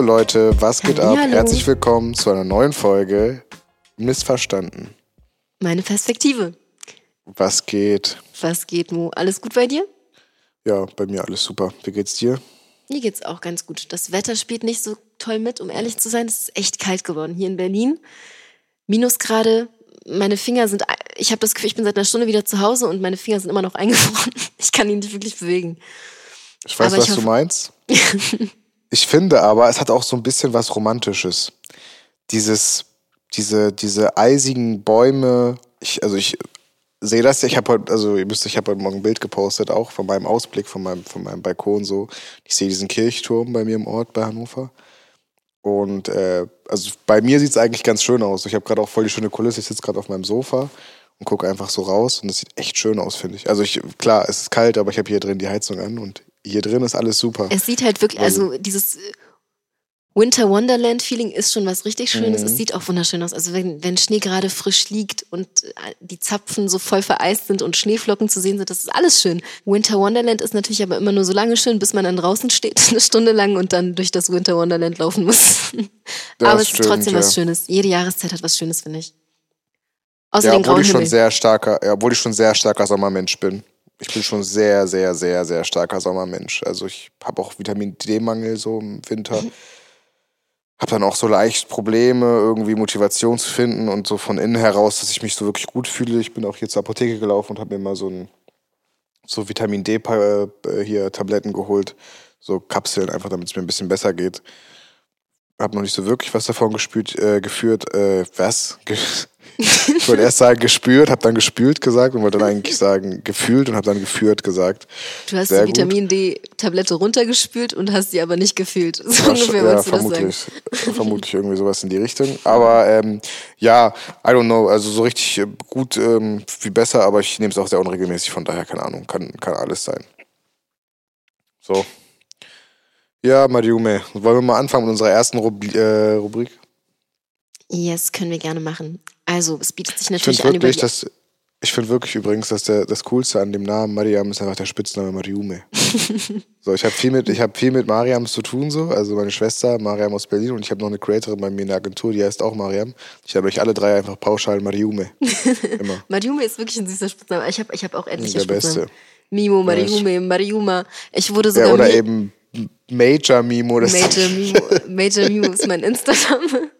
Hallo Leute, was geht ab? Hallihallo. Herzlich willkommen zu einer neuen Folge Missverstanden. Meine Perspektive. Was geht? Was geht, Mo? Alles gut bei dir? Ja, bei mir alles super. Wie geht's dir? Mir geht's auch ganz gut. Das Wetter spielt nicht so toll mit, um ehrlich zu sein. Es ist echt kalt geworden hier in Berlin. Minusgrade. Meine Finger sind, ich habe das Gefühl, ich bin seit einer Stunde wieder zu Hause und meine Finger sind immer noch eingefroren. Ich kann ihn nicht wirklich bewegen. Ich weiß, Aber was ich du meinst. ich finde aber, es hat auch so ein bisschen was Romantisches. Dieses, diese, diese eisigen Bäume. Ich, also ich sehe das, ich habe heute, also ihr müsst, ich habe heute Morgen ein Bild gepostet, auch von meinem Ausblick, von meinem, von meinem Balkon so. Ich sehe diesen Kirchturm bei mir im Ort bei Hannover. Und äh, also bei mir sieht es eigentlich ganz schön aus. Ich habe gerade auch voll die schöne Kulisse. Ich sitze gerade auf meinem Sofa und gucke einfach so raus und das sieht echt schön aus, finde ich. Also ich, klar, es ist kalt, aber ich habe hier drin die Heizung an und hier drin ist alles super. Es sieht halt wirklich, also dieses äh, Winter Wonderland Feeling ist schon was richtig Schönes. Mhm. Es sieht auch wunderschön aus. Also wenn, wenn Schnee gerade frisch liegt und äh, die Zapfen so voll vereist sind und Schneeflocken zu sehen sind, das ist alles schön. Winter Wonderland ist natürlich aber immer nur so lange schön, bis man dann draußen steht, eine Stunde lang und dann durch das Winter Wonderland laufen muss. Das aber es stimmt, ist trotzdem was ja. Schönes. Jede Jahreszeit hat was Schönes, finde ich. Außer ja, obwohl ich schon sehr starker, ja, obwohl ich schon sehr starker Sommermensch bin. Ich bin schon sehr, sehr, sehr, sehr starker Sommermensch. Also ich habe auch Vitamin D-Mangel so im Winter. Mhm. Habe dann auch so leicht Probleme, irgendwie Motivation zu finden und so von innen heraus, dass ich mich so wirklich gut fühle. Ich bin auch hier zur Apotheke gelaufen und habe mir mal so ein so Vitamin D äh, hier Tabletten geholt, so Kapseln einfach, damit es mir ein bisschen besser geht. Hab noch nicht so wirklich was davon gespürt, äh, geführt. Äh, was? Ich wollte erst sagen gespürt, habe dann gespült gesagt und wollte dann eigentlich sagen gefühlt und habe dann geführt gesagt. Du hast Sehr die. Vitamin D-Tablette runtergespült und hast sie aber nicht gefühlt. So Wahrsch- ungefähr ja, du das sagen. vermutlich. Vermutlich irgendwie sowas in die Richtung. Aber ähm, ja, I don't know. Also so richtig äh, gut ähm, wie besser, aber ich nehme es auch sehr unregelmäßig, von daher keine Ahnung. Kann, kann alles sein. So. Ja, Mariume, wollen wir mal anfangen mit unserer ersten Rubri äh, Rubrik? Yes, können wir gerne machen. Also, es bietet sich Ich natürlich finde an, über wirklich, die dass ich finde wirklich übrigens, dass der, das Coolste an dem Namen Mariam ist einfach der Spitzname Mariume. so, ich habe viel mit, ich habe viel mit Mariams zu tun, so. Also meine Schwester, Mariam aus Berlin, und ich habe noch eine Creatorin bei mir in der Agentur, die heißt auch Mariam. Ich habe euch alle drei einfach pauschal Mariume. Immer. Mariume ist wirklich ein süßer Spitzname. Ich habe ich hab auch etliche Der Beste. Spitznamen. Mimo, Mariume, Mariuma. Ich wurde sogar Ja, oder eben Major Mimo. Das Major Mimo. Major Mimo ist mein Insta-Name.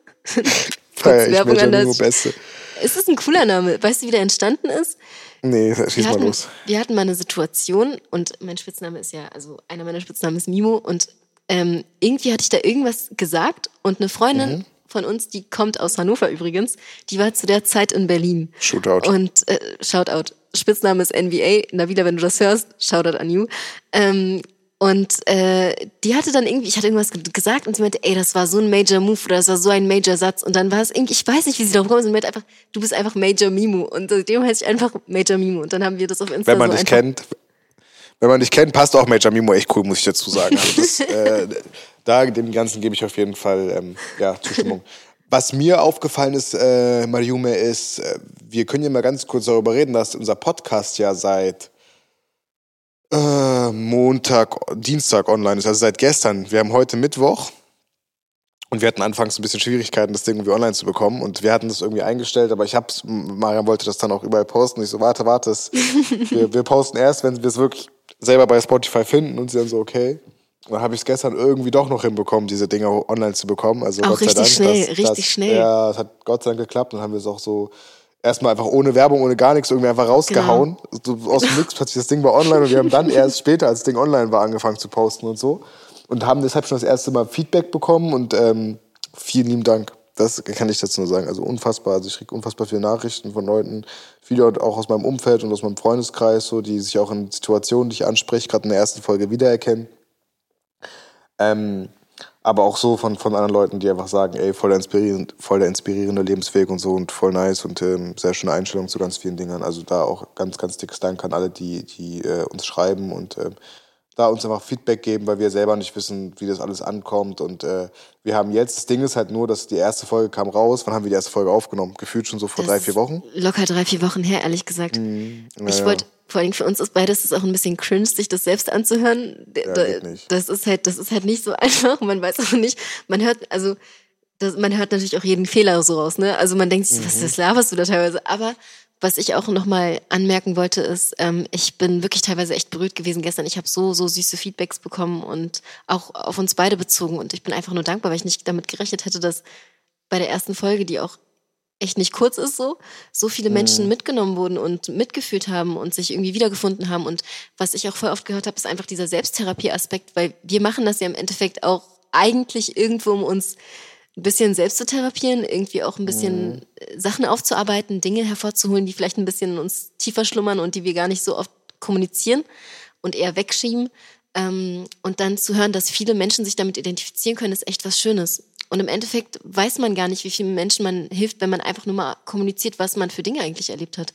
Feier ich. Das- Mimo Beste. Es ist ein cooler Name. Weißt du, wie der entstanden ist? Nee, schieß Wir mal hatten, los. wir hatten mal eine Situation und mein Spitzname ist ja, also einer meiner Spitznamen ist Mimo und ähm, irgendwie hatte ich da irgendwas gesagt und eine Freundin Mhm. von uns, die kommt aus Hannover übrigens, die war zu der Zeit in Berlin. Shootout. Und äh, Shoutout. Spitzname ist NBA. Navila, wenn du das hörst, Shoutout an you. Ähm, und äh, die hatte dann irgendwie, ich hatte irgendwas ge- gesagt und sie meinte, ey, das war so ein Major Move oder das war so ein Major Satz. Und dann war es irgendwie, ich weiß nicht, wie sie darauf gekommen und meinte einfach, du bist einfach Major Mimo. Und seitdem heißt ich einfach Major Mimo. Und dann haben wir das auf Insta Wenn man so dich kennt, wenn man dich kennt, passt auch Major Mimo echt cool, muss ich dazu sagen. Also das, äh, da dem Ganzen gebe ich auf jeden Fall ähm, ja, Zustimmung. Was mir aufgefallen ist, äh, Mariume, ist, äh, wir können ja mal ganz kurz darüber reden, dass unser Podcast ja seit äh, Montag, Dienstag online ist, also seit gestern. Wir haben heute Mittwoch und wir hatten anfangs ein bisschen Schwierigkeiten, das Ding irgendwie online zu bekommen und wir hatten das irgendwie eingestellt, aber ich hab's, Mariam wollte das dann auch überall posten. Ich so, warte, warte, es, wir, wir posten erst, wenn wir es wirklich selber bei Spotify finden und sie dann so, okay. Und dann habe ich es gestern irgendwie doch noch hinbekommen, diese Dinger online zu bekommen. Also Auch Gott sei richtig Dank, schnell, das, richtig das, schnell. Ja, es hat Gott sei Dank geklappt. Dann haben wir es auch so erstmal einfach ohne Werbung, ohne gar nichts irgendwie einfach rausgehauen. So aus dem Nix plötzlich das Ding war online und wir haben dann erst später, als das Ding online war, angefangen zu posten und so. Und haben deshalb schon das erste Mal Feedback bekommen und ähm, vielen lieben Dank. Das kann ich dazu nur sagen. Also unfassbar. Also ich kriege unfassbar viele Nachrichten von Leuten, viele auch aus meinem Umfeld und aus meinem Freundeskreis, so, die sich auch in Situationen, die ich anspreche, gerade in der ersten Folge wiedererkennen. Ähm, aber auch so von, von anderen Leuten, die einfach sagen, ey, voll der, inspirierend, voll der inspirierende Lebensweg und so und voll nice und ähm, sehr schöne Einstellung zu ganz vielen Dingern. Also da auch ganz, ganz dickes Dank an alle, die, die äh, uns schreiben und ähm, da uns einfach Feedback geben, weil wir selber nicht wissen, wie das alles ankommt. Und äh, wir haben jetzt, das Ding ist halt nur, dass die erste Folge kam raus. Wann haben wir die erste Folge aufgenommen? Gefühlt schon so vor Das drei, vier Wochen. Locker drei, vier Wochen her, ehrlich gesagt. Mhm. Ja, ich ja. wollte, vor allem für uns ist beides ist auch ein bisschen cringe, sich das selbst anzuhören. Da- geht nicht. Das ist halt, das ist halt nicht so einfach. Man weiß auch nicht, man hört, also, das, man hört natürlich auch jeden Fehler so raus, ne? Also man denkt sich, Mhm. was das laberst du da teilweise? Aber was ich auch nochmal anmerken wollte, ist, ähm, ich bin wirklich teilweise echt berührt gewesen gestern. Ich habe so, so süße Feedbacks bekommen und auch auf uns beide bezogen. Und ich bin einfach nur dankbar, weil ich nicht damit gerechnet hätte, dass bei der ersten Folge, die auch echt nicht kurz ist so, so viele Menschen mitgenommen wurden und mitgefühlt haben und sich irgendwie wiedergefunden haben. Und was ich auch voll oft gehört habe, ist einfach dieser Selbsttherapie-Aspekt, weil wir machen das ja im Endeffekt auch eigentlich irgendwo, um uns ein bisschen selbst zu therapieren, irgendwie auch ein bisschen äh, Sachen aufzuarbeiten, Dinge hervorzuholen, die vielleicht ein bisschen in uns tiefer schlummern und die wir gar nicht so oft kommunizieren und eher wegschieben. Ähm, und dann zu hören, dass viele Menschen sich damit identifizieren können, ist echt was Schönes. Und im Endeffekt weiß man gar nicht, wie vielen Menschen man hilft, wenn man einfach nur mal kommuniziert, was man für Dinge eigentlich erlebt hat.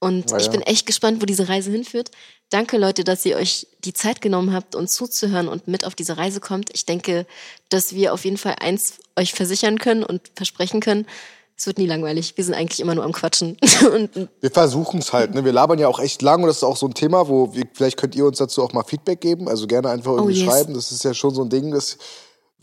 Und ich ja. bin echt gespannt, wo diese Reise hinführt. Danke, Leute, dass ihr euch die Zeit genommen habt, uns zuzuhören und mit auf diese Reise kommt. Ich denke, dass wir auf jeden Fall eins euch versichern können und versprechen können. Es wird nie langweilig. Wir sind eigentlich immer nur am Quatschen. und Wir versuchen es halt. Ne? Wir labern ja auch echt lang und das ist auch so ein Thema, wo wir, vielleicht könnt ihr uns dazu auch mal Feedback geben. Also gerne einfach irgendwie yes. schreiben. Das ist ja schon so ein Ding, dass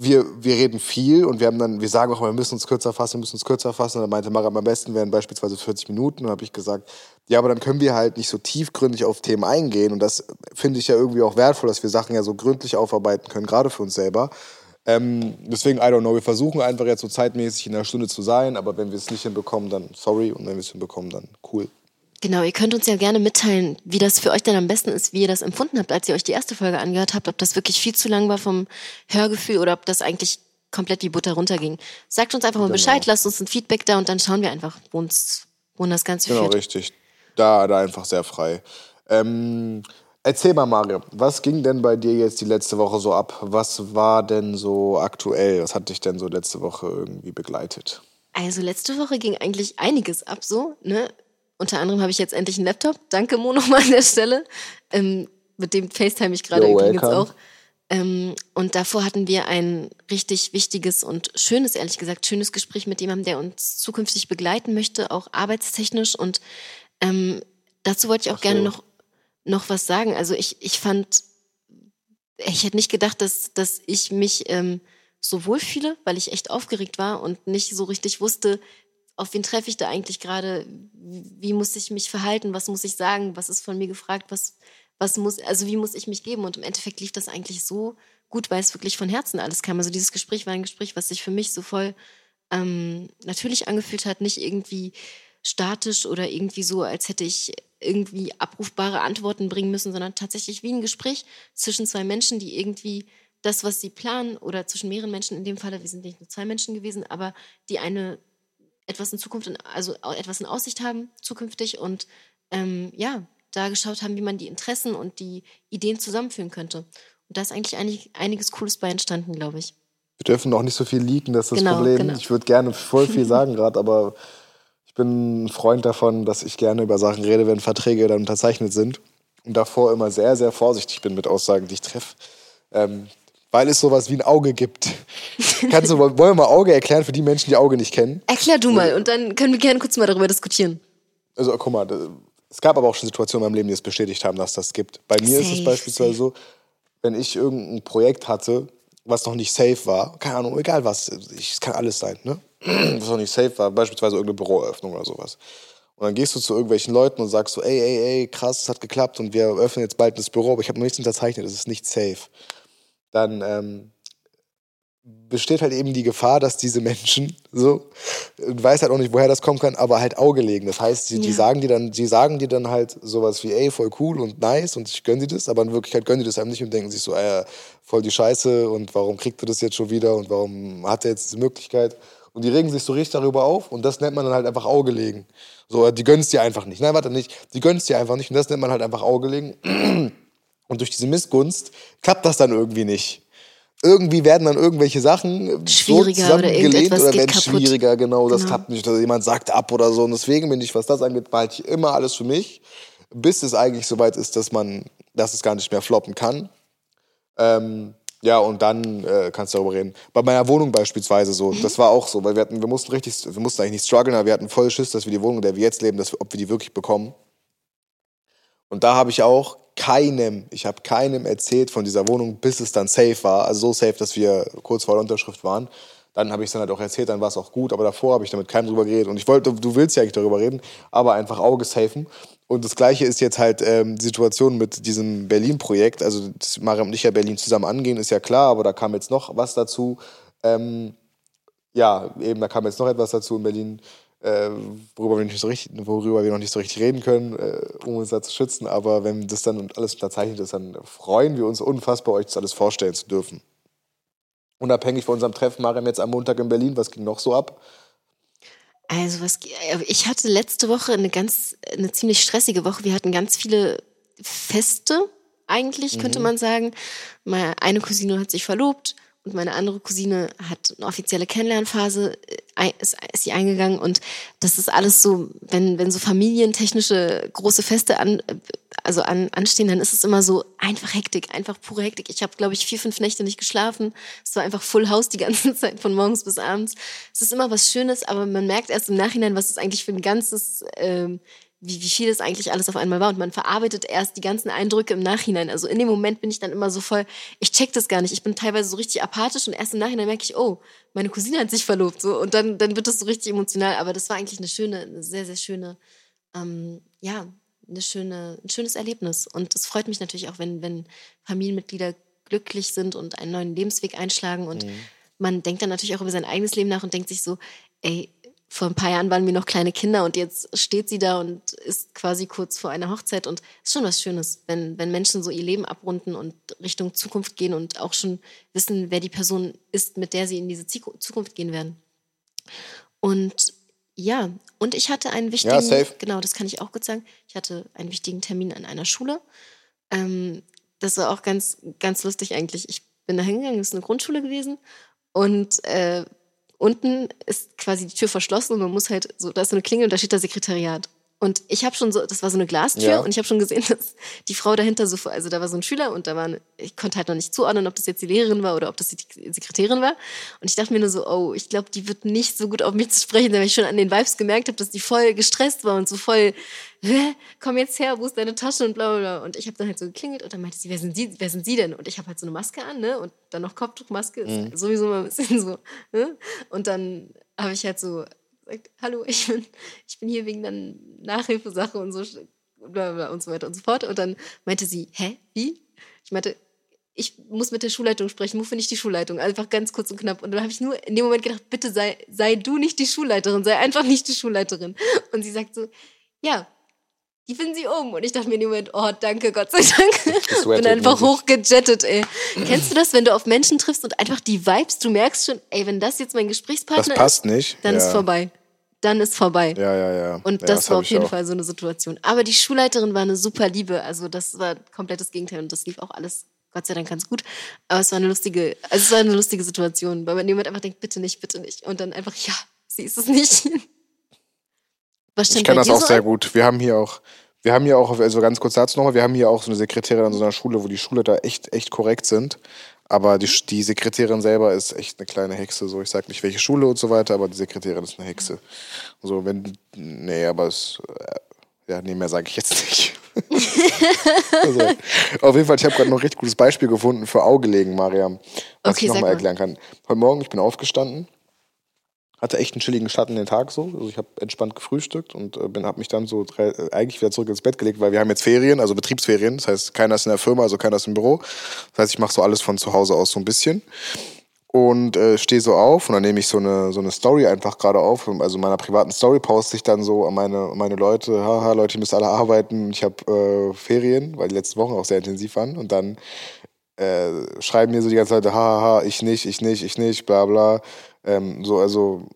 wir, wir reden viel und wir haben dann, wir sagen auch, wir müssen uns kürzer fassen, wir müssen uns kürzer fassen. Und dann meinte Maram, am besten wären beispielsweise 40 Minuten. Und dann habe ich gesagt, ja, aber dann können wir halt nicht so tiefgründig auf Themen eingehen. Und das finde ich ja irgendwie auch wertvoll, dass wir Sachen ja so gründlich aufarbeiten können, gerade für uns selber. Ähm, deswegen, I don't know, wir versuchen einfach jetzt so zeitmäßig in einer Stunde zu sein, aber wenn wir es nicht hinbekommen, dann sorry. Und wenn wir es hinbekommen, dann cool. Genau, ihr könnt uns ja gerne mitteilen, wie das für euch denn am besten ist, wie ihr das empfunden habt, als ihr euch die erste Folge angehört habt, ob das wirklich viel zu lang war vom Hörgefühl oder ob das eigentlich komplett wie Butter runterging. Sagt uns einfach mal Bescheid, lasst uns ein Feedback da und dann schauen wir einfach, wo uns, wo das Ganze Genau, führt. richtig. Da, da einfach sehr frei. Ähm, erzähl mal, Mario, was ging denn bei dir jetzt die letzte Woche so ab? Was war denn so aktuell? Was hat dich denn so letzte Woche irgendwie begleitet? Also letzte Woche ging eigentlich einiges ab so, ne? Unter anderem habe ich jetzt endlich einen Laptop. Danke Mo nochmal an der Stelle. Ähm, mit dem FaceTime ich gerade übrigens auch. Ähm, und davor hatten wir ein richtig wichtiges und schönes, ehrlich gesagt, schönes Gespräch mit jemandem, der uns zukünftig begleiten möchte, auch arbeitstechnisch. Und ähm, dazu wollte ich auch so. gerne noch, noch was sagen. Also ich, ich fand, ich hätte nicht gedacht, dass, dass ich mich ähm, so wohlfühle, weil ich echt aufgeregt war und nicht so richtig wusste, auf wen treffe ich da eigentlich gerade, wie muss ich mich verhalten, was muss ich sagen, was ist von mir gefragt, was, was muss, also wie muss ich mich geben? Und im Endeffekt lief das eigentlich so gut, weil es wirklich von Herzen alles kam. Also dieses Gespräch war ein Gespräch, was sich für mich so voll ähm, natürlich angefühlt hat, nicht irgendwie statisch oder irgendwie so, als hätte ich irgendwie abrufbare Antworten bringen müssen, sondern tatsächlich wie ein Gespräch zwischen zwei Menschen, die irgendwie das, was sie planen, oder zwischen mehreren Menschen in dem Falle, wir sind nicht nur zwei Menschen gewesen, aber die eine etwas in Zukunft, also etwas in Aussicht haben zukünftig und ähm, ja, da geschaut haben, wie man die Interessen und die Ideen zusammenführen könnte. Und da ist eigentlich einig, einiges Cooles bei entstanden, glaube ich. Wir dürfen noch nicht so viel leaken, das ist das Genau, Problem. genau. Ich würde gerne voll viel sagen gerade, aber bin ein Freund davon, dass ich gerne über Sachen rede, wenn Verträge dann unterzeichnet sind. Und davor immer sehr, sehr vorsichtig bin mit Aussagen, die ich treffe. Ähm, weil es sowas wie ein Auge gibt. Kannst du, wollen wir mal Auge erklären für die Menschen, die Auge nicht kennen? Erklär du mal und dann können wir gerne kurz mal darüber diskutieren. Also guck mal, es gab aber auch schon Situationen in meinem Leben, die es bestätigt haben, dass das gibt. Bei mir ist es Safe, beispielsweise safe. so, wenn ich irgendein Projekt hatte, was noch nicht safe war, keine Ahnung, egal was, es kann alles sein, ne? was noch nicht safe war, beispielsweise irgendeine Büroeröffnung oder sowas. Und dann gehst du zu irgendwelchen Leuten und sagst so, ey, ey, ey, krass, es hat geklappt und wir öffnen jetzt bald das Büro, aber ich habe noch nichts unterzeichnet, es ist nicht safe. Dann ähm, besteht halt eben die Gefahr, dass diese Menschen so, du weißt halt auch nicht, woher das kommen kann, aber halt Auge legen. Das heißt, sie, die Ja. sagen dir dann, sie sagen dir dann halt sowas wie, ey, voll cool und nice und ich gönn dir das, aber in Wirklichkeit gönnen die das einem nicht und denken sich so, äh, voll die Scheiße und warum kriegt er das jetzt schon wieder und warum hat er jetzt diese Möglichkeit? Und die regen sich so richtig darüber auf und das nennt man dann halt einfach Auge legen. So, die gönnst dir einfach nicht. Nein, warte nicht. Die gönnst dir einfach nicht und das nennt man halt einfach Auge legen. Und durch diese Missgunst klappt das dann irgendwie nicht. Irgendwie werden dann irgendwelche Sachen Schwieriger so oder irgendetwas oder werden schwieriger, genau, das Genau. klappt nicht, oder jemand sagt ab oder so. Und deswegen bin ich, was das angeht, behalte ich immer alles für mich, bis es eigentlich soweit ist, dass man, dass es gar nicht mehr floppen kann. Ähm, ja, und dann äh, kannst du darüber reden. Bei meiner Wohnung beispielsweise so, das war auch so, weil wir hatten, wir mussten richtig, wir mussten eigentlich nicht strugglen, aber wir hatten voll Schiss, dass wir die Wohnung, in der wir jetzt leben, dass, wir- ob wir die wirklich bekommen. Und da habe ich auch keinem, ich habe keinem erzählt von dieser Wohnung, bis es dann safe war. Also so safe, dass wir kurz vor der Unterschrift waren. Dann habe ich es dann halt auch erzählt, dann war es auch gut, aber davor habe ich damit keinem drüber geredet. Und ich wollte, du willst ja eigentlich darüber reden, aber einfach Auge safen. Und das Gleiche ist jetzt halt ähm, die Situation mit diesem Berlin-Projekt. Also, dass Mariam und ich ja Berlin zusammen angehen, ist ja klar, aber da kam jetzt noch was dazu. Ähm, ja, eben, da kam jetzt noch etwas dazu in Berlin, äh, worüber, wir nicht so richtig, worüber wir noch nicht so richtig reden können, äh, um uns da zu schützen. Aber wenn das dann alles unterzeichnet ist, dann freuen wir uns unfassbar, euch das alles vorstellen zu dürfen. Unabhängig von unserem Treffen, Mariam jetzt am Montag in Berlin, was ging noch so ab? Also was ich hatte letzte Woche eine ganz eine ziemlich stressige Woche. Wir hatten ganz viele Feste eigentlich könnte man sagen. Meine eine Cousine hat sich verlobt und meine andere Cousine hat eine offizielle Kennenlernphase äh, ist, ist sie eingegangen und das ist alles so, wenn wenn so familientechnische große Feste an also an, anstehen, dann ist es immer so einfach Hektik, einfach pure Hektik. Ich habe, glaube ich, vier, fünf Nächte nicht geschlafen. Es war einfach Full House die ganze Zeit, von morgens bis abends. Es ist immer was Schönes, aber man merkt erst im Nachhinein, was es eigentlich für ein ganzes, ähm, wie, wie viel es eigentlich alles auf einmal war. Und man verarbeitet erst die ganzen Eindrücke im Nachhinein. Also in dem Moment bin ich dann immer so voll, ich check das gar nicht. Ich bin teilweise so richtig apathisch und erst im Nachhinein merke ich, oh, meine Cousine hat sich verlobt. So. Und dann, dann wird das so richtig emotional. Aber das war eigentlich eine schöne, eine sehr, sehr schöne, ähm, ja, eine schöne, ein schönes Erlebnis. Und es freut mich natürlich auch, wenn, wenn Familienmitglieder glücklich sind und einen neuen Lebensweg einschlagen. Und man denkt dann natürlich auch über sein eigenes Leben nach und denkt sich so, ey, vor ein paar Jahren waren wir noch kleine Kinder und jetzt steht sie da und ist quasi kurz vor einer Hochzeit. Und es ist schon was Schönes, wenn, wenn Menschen so ihr Leben abrunden und Richtung Zukunft gehen und auch schon wissen, wer die Person ist, mit der sie in diese Zukunft gehen werden. Und ja, und ich hatte einen wichtigen, Ja, safe. genau, das kann ich auch gut sagen. Ich hatte einen wichtigen Termin an einer Schule. Ähm, das war auch ganz, ganz lustig eigentlich. Ich bin da hingegangen, das ist eine Grundschule gewesen. Und äh, unten ist quasi die Tür verschlossen und man muss halt so, da ist so eine Klingel und da steht da Sekretariat. Und ich habe schon so, das war so eine Glastür Ja. und ich habe schon gesehen, dass die Frau dahinter so, also da war so ein Schüler und da war eine, ich konnte halt noch nicht zuordnen, ob das jetzt die Lehrerin war oder ob das die Sekretärin war. Und ich dachte mir nur so, oh, ich glaube, die wird nicht so gut auf mich zu sprechen, weil ich schon an den Vibes gemerkt habe, dass die voll gestresst war und so voll, Hä? komm jetzt her, wo ist deine Tasche und bla bla bla. Und ich habe dann halt so geklingelt und dann meinte sie, wer sind Sie, wer sind Sie denn? Und ich habe halt so eine Maske an, ne? Und dann noch Kopftuchmaske, ist sowieso mal ein bisschen so. Ne? Und dann habe ich halt so gesagt, hallo, ich bin, ich bin hier wegen einer Nachhilfesache und so, und so weiter und so fort. Und dann meinte sie, hä, wie? Ich meinte, ich muss mit der Schulleitung sprechen. Wo finde ich die Schulleitung? Einfach ganz kurz und knapp. Und dann habe ich nur in dem Moment gedacht, bitte sei, sei du nicht die Schulleiterin, sei einfach nicht die Schulleiterin. Und sie sagt so, ja, die finden sie oben. Und ich dachte mir in dem Moment, oh, danke, Gott sei Dank. Bin Gesweatet einfach hochgejettet, ey. Kennst du das, wenn du auf Menschen triffst und einfach die Vibes, du merkst schon, ey, wenn das jetzt mein Gesprächspartner Das passt ist, nicht. dann ja. ist vorbei. Dann ist vorbei. Ja, ja, ja. Und ja, das, war auf jeden auch. Fall so eine Situation. Aber die Schulleiterin war eine super Liebe. Also das war komplettes Gegenteil und das lief auch alles, Gott sei Dank, ganz gut. Aber es war eine lustige, also es war eine lustige Situation, weil man jemand einfach denkt, bitte nicht, bitte nicht. Und dann einfach, ja, sie ist es nicht. Ich bei das auch so sehr an? gut. Wir haben hier auch, wir haben hier auch, also ganz kurz dazu nochmal, wir haben hier auch so eine Sekretärin an so einer Schule, wo die Schulleiter echt, echt korrekt sind. Aber die, die Sekretärin selber ist echt eine kleine Hexe. So, ich sag nicht welche Schule und so weiter, aber die Sekretärin ist eine Hexe. So, wenn, nee, aber es, äh, ja, nee, mehr sage ich jetzt nicht. also, auf jeden Fall, ich habe gerade noch ein richtig gutes Beispiel gefunden für Augelegen, Mariam, was Okay, ich nochmal mal. erklären kann. Heute Morgen, ich bin aufgestanden, hatte echt einen chilligen Start in den Tag so. Also ich habe entspannt gefrühstückt und äh, bin habe mich dann so drei, äh, eigentlich wieder zurück ins Bett gelegt, weil wir haben jetzt Ferien, also Betriebsferien. Das heißt, keiner ist in der Firma, also keiner ist im Büro. Das heißt, ich mache so alles von zu Hause aus so ein bisschen und äh, stehe so auf und dann nehme ich so eine so eine Story einfach gerade auf. Also in meiner privaten Story poste ich dann so an meine meine Leute, haha Leute, ihr müsst alle arbeiten. Ich habe äh, Ferien, weil die letzten Wochen auch sehr intensiv waren und dann äh, schreiben mir so die ganze Zeit, haha, ich nicht, ich nicht, ich nicht, bla bla. Ähm, so, also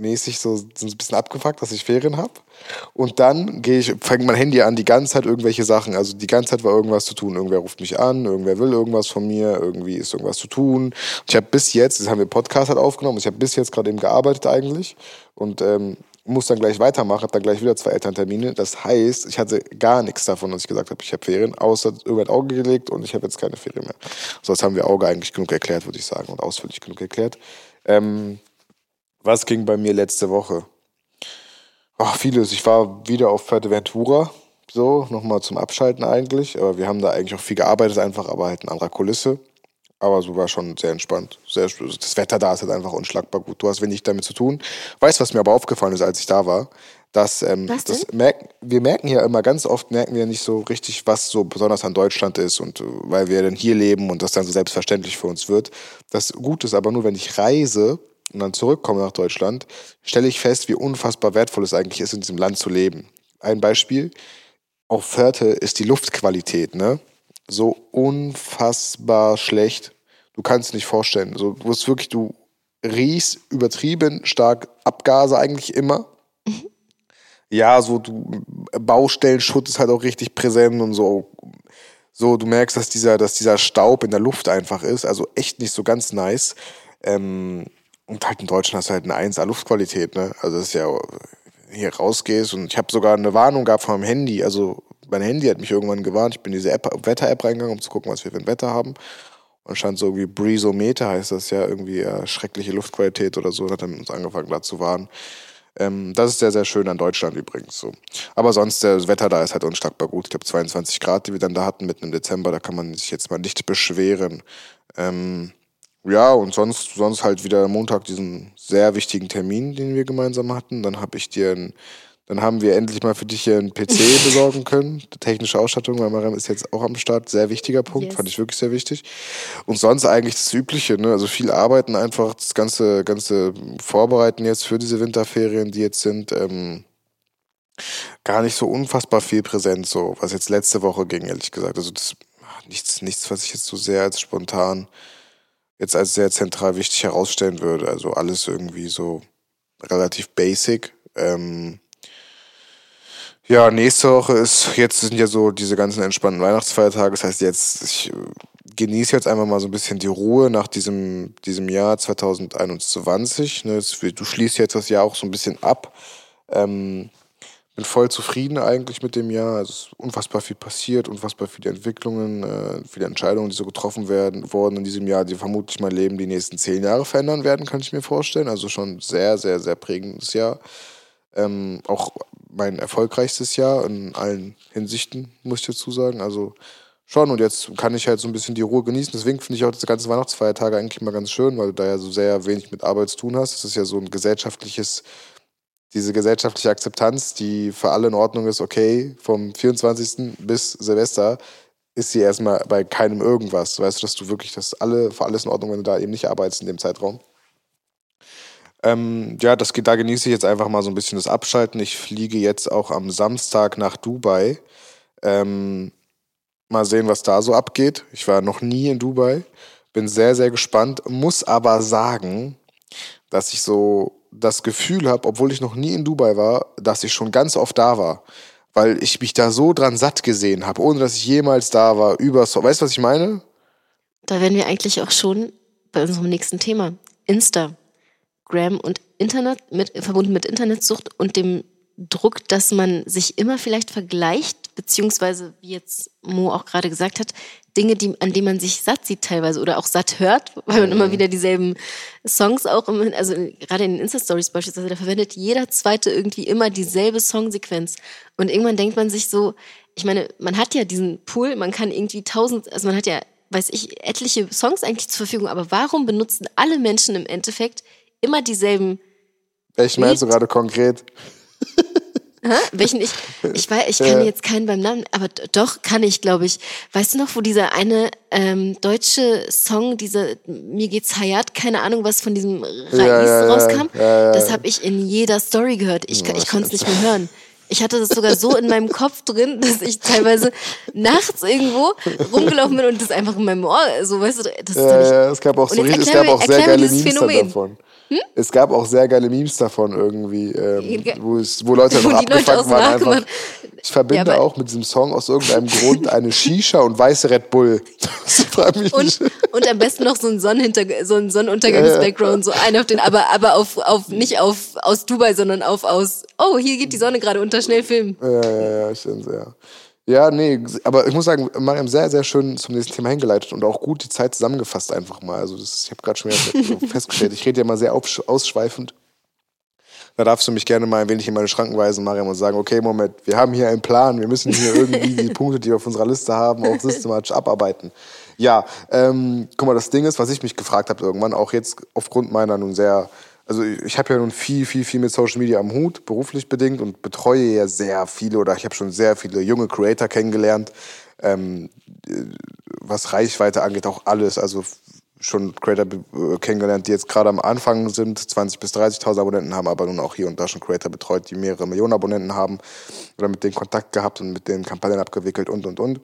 mäßig so, so ein bisschen abgefuckt, dass ich Ferien habe. Und dann gehe ich, fängt mein Handy an, die ganze Zeit irgendwelche Sachen. Also die ganze Zeit war irgendwas zu tun. Irgendwer ruft mich an, irgendwer will irgendwas von mir, irgendwie ist irgendwas zu tun. Ich habe bis jetzt, das haben wir Podcast halt aufgenommen, ich habe bis jetzt gerade eben gearbeitet eigentlich. Und ähm, muss dann gleich weitermachen, habe dann gleich wieder zwei Elterntermine. Das heißt, ich hatte gar nichts davon, dass ich gesagt habe, ich habe Ferien, außer über ein Auge gelegt und ich habe jetzt keine Ferien mehr. So, das haben wir Auge eigentlich genug erklärt, würde ich sagen, und ausführlich genug erklärt. Ähm, was ging bei mir letzte Woche? Ach, vieles. Ich war wieder auf Fuerteventura, so, nochmal zum Abschalten eigentlich. Aber wir haben da eigentlich auch viel gearbeitet, einfach, aber halt in anderer Kulisse. Aber so war schon sehr entspannt. Sehr, das Wetter da ist halt einfach unschlagbar gut. Du hast wenig damit zu tun. Weißt du, was mir aber aufgefallen ist, als ich da war? Dass, ähm, das merken, wir merken ja immer ganz oft, merken wir nicht so richtig, was so besonders an Deutschland ist und äh, weil wir dann hier leben und das dann so selbstverständlich für uns wird. Das Gute ist aber nur, wenn ich reise und dann zurückkomme nach Deutschland, stelle ich fest, wie unfassbar wertvoll es eigentlich ist, in diesem Land zu leben. Ein Beispiel, auf Förte ist die Luftqualität, ne? So unfassbar schlecht. Du kannst es nicht vorstellen. So, du wirklich, du riechst übertrieben stark Abgase eigentlich immer. Ja, so du Baustellenschutt ist halt auch richtig präsent und so. So, du merkst, dass dieser, dass dieser Staub in der Luft einfach ist. Also echt nicht so ganz nice. Ähm, und halt in Deutschland hast du halt eine 1A Luftqualität, ne? Also das ist ja hier rausgehst und ich habe sogar eine Warnung gehabt von meinem Handy. Also mein Handy hat mich irgendwann gewarnt. Ich bin in diese App, Wetter-App reingegangen, um zu gucken, was wir für ein Wetter haben. Und stand so irgendwie Breezometer heißt das ja, irgendwie ja, schreckliche Luftqualität oder so. Und hat dann uns angefangen, da zu warnen. Ähm, das ist sehr, sehr schön an Deutschland übrigens so. Aber sonst, das Wetter da ist halt unschlagbar gut. Ich glaube 22 Grad, die wir dann da hatten mitten im Dezember, da kann man sich jetzt mal nicht beschweren. Ähm, ja, und sonst, sonst halt wieder Montag diesen sehr wichtigen Termin, den wir gemeinsam hatten. Dann habe ich dir ein, dann haben wir endlich mal für dich hier einen PC besorgen können. Technische Ausstattung, weil Mariam ist jetzt auch am Start. Sehr wichtiger Punkt, Yes. fand ich wirklich sehr wichtig. Und sonst eigentlich das Übliche, ne? Also viel arbeiten, einfach das ganze, ganze Vorbereiten jetzt für diese Winterferien, die jetzt sind. Ähm, gar nicht so unfassbar viel präsent, so was jetzt letzte Woche ging, ehrlich gesagt. Also das nichts, nichts, was ich jetzt so sehr als spontan jetzt als sehr zentral wichtig herausstellen würde. Also alles irgendwie so relativ basic. Ähm, ja, nächste Woche ist, jetzt sind ja so diese ganzen entspannten Weihnachtsfeiertage. Das heißt, jetzt, ich genieße jetzt einfach mal so ein bisschen die Ruhe nach diesem, diesem Jahr 2021. Ne, du schließt jetzt das Jahr auch so ein bisschen ab. Ähm, bin voll zufrieden eigentlich mit dem Jahr. Also es ist unfassbar viel passiert, unfassbar viele Entwicklungen, äh, viele Entscheidungen, die so getroffen werden, wurden in diesem Jahr, die vermutlich mein Leben die nächsten zehn Jahre verändern werden, kann ich mir vorstellen. Also schon sehr, sehr, sehr prägendes Jahr. Ähm, auch mein erfolgreichstes Jahr in allen Hinsichten, muss ich dazu sagen. Also schon, und jetzt kann ich halt so ein bisschen die Ruhe genießen. Deswegen finde ich auch diese ganzen Weihnachtsfeiertage eigentlich mal ganz schön, weil du da ja so sehr wenig mit Arbeit zu tun hast. Es ist ja so ein gesellschaftliches diese gesellschaftliche Akzeptanz, die für alle in Ordnung ist, okay, vom 24. bis Silvester ist sie erstmal bei keinem irgendwas. Weißt du, dass du wirklich, dass alle, für alles in Ordnung, wenn du da eben nicht arbeitest in dem Zeitraum. Ähm, ja, das, da genieße ich jetzt einfach mal so ein bisschen das Abschalten. Ich fliege jetzt auch am Samstag nach Dubai. Ähm, mal sehen, was da so abgeht. Ich war noch nie in Dubai. Bin sehr, sehr gespannt. Muss aber sagen, dass ich so das Gefühl habe, obwohl ich noch nie in Dubai war, dass ich schon ganz oft da war. Weil ich mich da so dran satt gesehen habe, ohne dass ich jemals da war, über. Weißt du, was ich meine? Da wären wir eigentlich auch schon bei unserem nächsten Thema. Insta, Gram und Internet, mit, verbunden mit Internetsucht und dem Druck, dass man sich immer vielleicht vergleicht, beziehungsweise, wie jetzt Mo auch gerade gesagt hat, Dinge, die, an denen man sich satt sieht teilweise oder auch satt hört, weil man immer wieder dieselben Songs auch, im, also gerade in den Insta-Stories beispielsweise, da verwendet jeder Zweite irgendwie immer dieselbe Songsequenz. Und irgendwann denkt man sich so, ich meine, man hat ja diesen Pool, man kann irgendwie tausend, also man hat ja, weiß ich, etliche Songs eigentlich zur Verfügung, aber warum benutzen alle Menschen im Endeffekt immer dieselben Welchen meinst du gerade konkret? Hä? Welchen ich, ich weiß, ich kann jetzt keinen beim Namen, aber doch kann ich, glaube ich. Weißt du noch, wo dieser eine ähm, deutsche Song, diese Mir geht's Hayat, keine Ahnung, was von diesem Rais Ja, ja, rauskam? ja. Das habe ich in jeder Story gehört. Ich, ich konnte es nicht mehr hören. Ich hatte das sogar so in meinem Kopf drin, dass ich teilweise nachts irgendwo rumgelaufen bin und das einfach in meinem Ohr, so weißt du, das ist Ja, ja, es gab auch, Und so, jetzt richtig- es erklär gab auch sehr erklär geile Memes Phänomen. Davon. Es gab auch sehr geile Memes davon irgendwie, ähm, wo, es, wo Leute noch Leute abgefuckt waren. Einfach. Ich verbinde Ja, auch mit diesem Song aus irgendeinem Grund eine Shisha und weiße Red Bull. Und, und am besten noch so ein Sonnenhinter so ein Sonnenuntergangs-Background, so ein auf den, aber, aber auf, auf, nicht auf, aus Dubai, sondern auf aus, oh, hier geht die Sonne gerade unter, schnell filmen. Ja, ja, ja, ich finde ja. Ja, nee, aber ich muss sagen, Mariam sehr, sehr schön zum nächsten Thema hingeleitet und auch gut die Zeit zusammengefasst einfach mal. Also das, ich habe gerade schon festgestellt, ich rede ja mal sehr ausschweifend. Da darfst du mich gerne mal ein wenig in meine Schranken weisen, Mariam, und sagen, okay, Moment, wir haben hier einen Plan, wir müssen hier irgendwie die Punkte, die wir auf unserer Liste haben, auch systematisch abarbeiten. Ja, ähm, guck mal, das Ding ist, was ich mich gefragt habe irgendwann, auch jetzt aufgrund meiner nun sehr also ich habe ja nun viel, viel, viel mit Social Media am Hut, beruflich bedingt und betreue ja sehr viele oder ich habe schon sehr viele junge Creator kennengelernt, ähm, was Reichweite angeht, auch alles. Also schon Creator äh, kennengelernt, die jetzt gerade am Anfang sind, 20.000 bis 30.000 Abonnenten haben, aber nun auch hier und da schon Creator betreut, die mehrere Millionen Abonnenten haben oder mit denen Kontakt gehabt und mit denen Kampagnen abgewickelt und, und, und.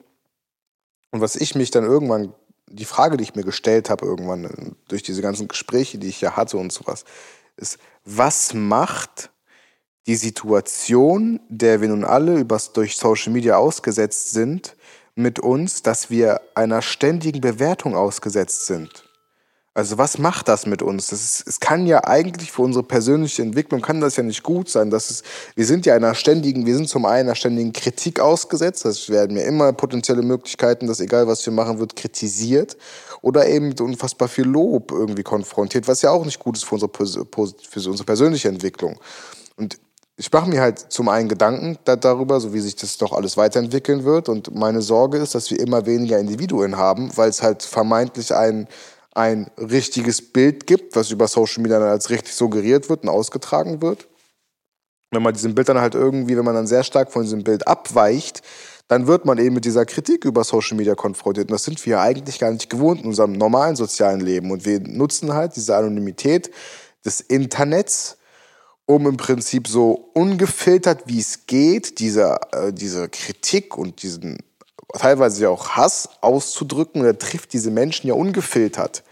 Und was ich mich dann irgendwann die Frage, die ich mir gestellt habe irgendwann äh, durch diese ganzen Gespräche, die ich ja hatte und sowas, ist, was macht die Situation, der wir nun alle übers, durch Social Media ausgesetzt sind, mit uns, dass wir einer ständigen Bewertung ausgesetzt sind? Also was macht das mit uns? Das ist, es kann ja eigentlich für unsere persönliche Entwicklung kann das ja nicht gut sein. Das ist, wir sind ja einer ständigen, wir sind zum einen einer ständigen Kritik ausgesetzt. Das werden ja immer potenzielle Möglichkeiten, dass egal was wir machen, wird kritisiert oder eben mit unfassbar viel Lob irgendwie konfrontiert, was ja auch nicht gut ist für unsere, für unsere persönliche Entwicklung. Und ich mache mir halt zum einen Gedanken darüber, so wie sich das doch alles weiterentwickeln wird. Und meine Sorge ist, dass wir immer weniger Individuen haben, weil es halt vermeintlich ein ein richtiges Bild gibt, was über Social Media dann als richtig suggeriert wird und ausgetragen wird. Wenn man diesem Bild dann halt irgendwie, wenn man dann sehr stark von diesem Bild abweicht, dann wird man eben mit dieser Kritik über Social Media konfrontiert. Und das sind wir eigentlich gar nicht gewohnt in unserem normalen sozialen Leben. Und wir nutzen halt diese Anonymität des Internets, um im Prinzip so ungefiltert, wie es geht, diese, äh, diese Kritik und diesen teilweise ja auch Hass auszudrücken. Und er trifft diese Menschen ja ungefiltert.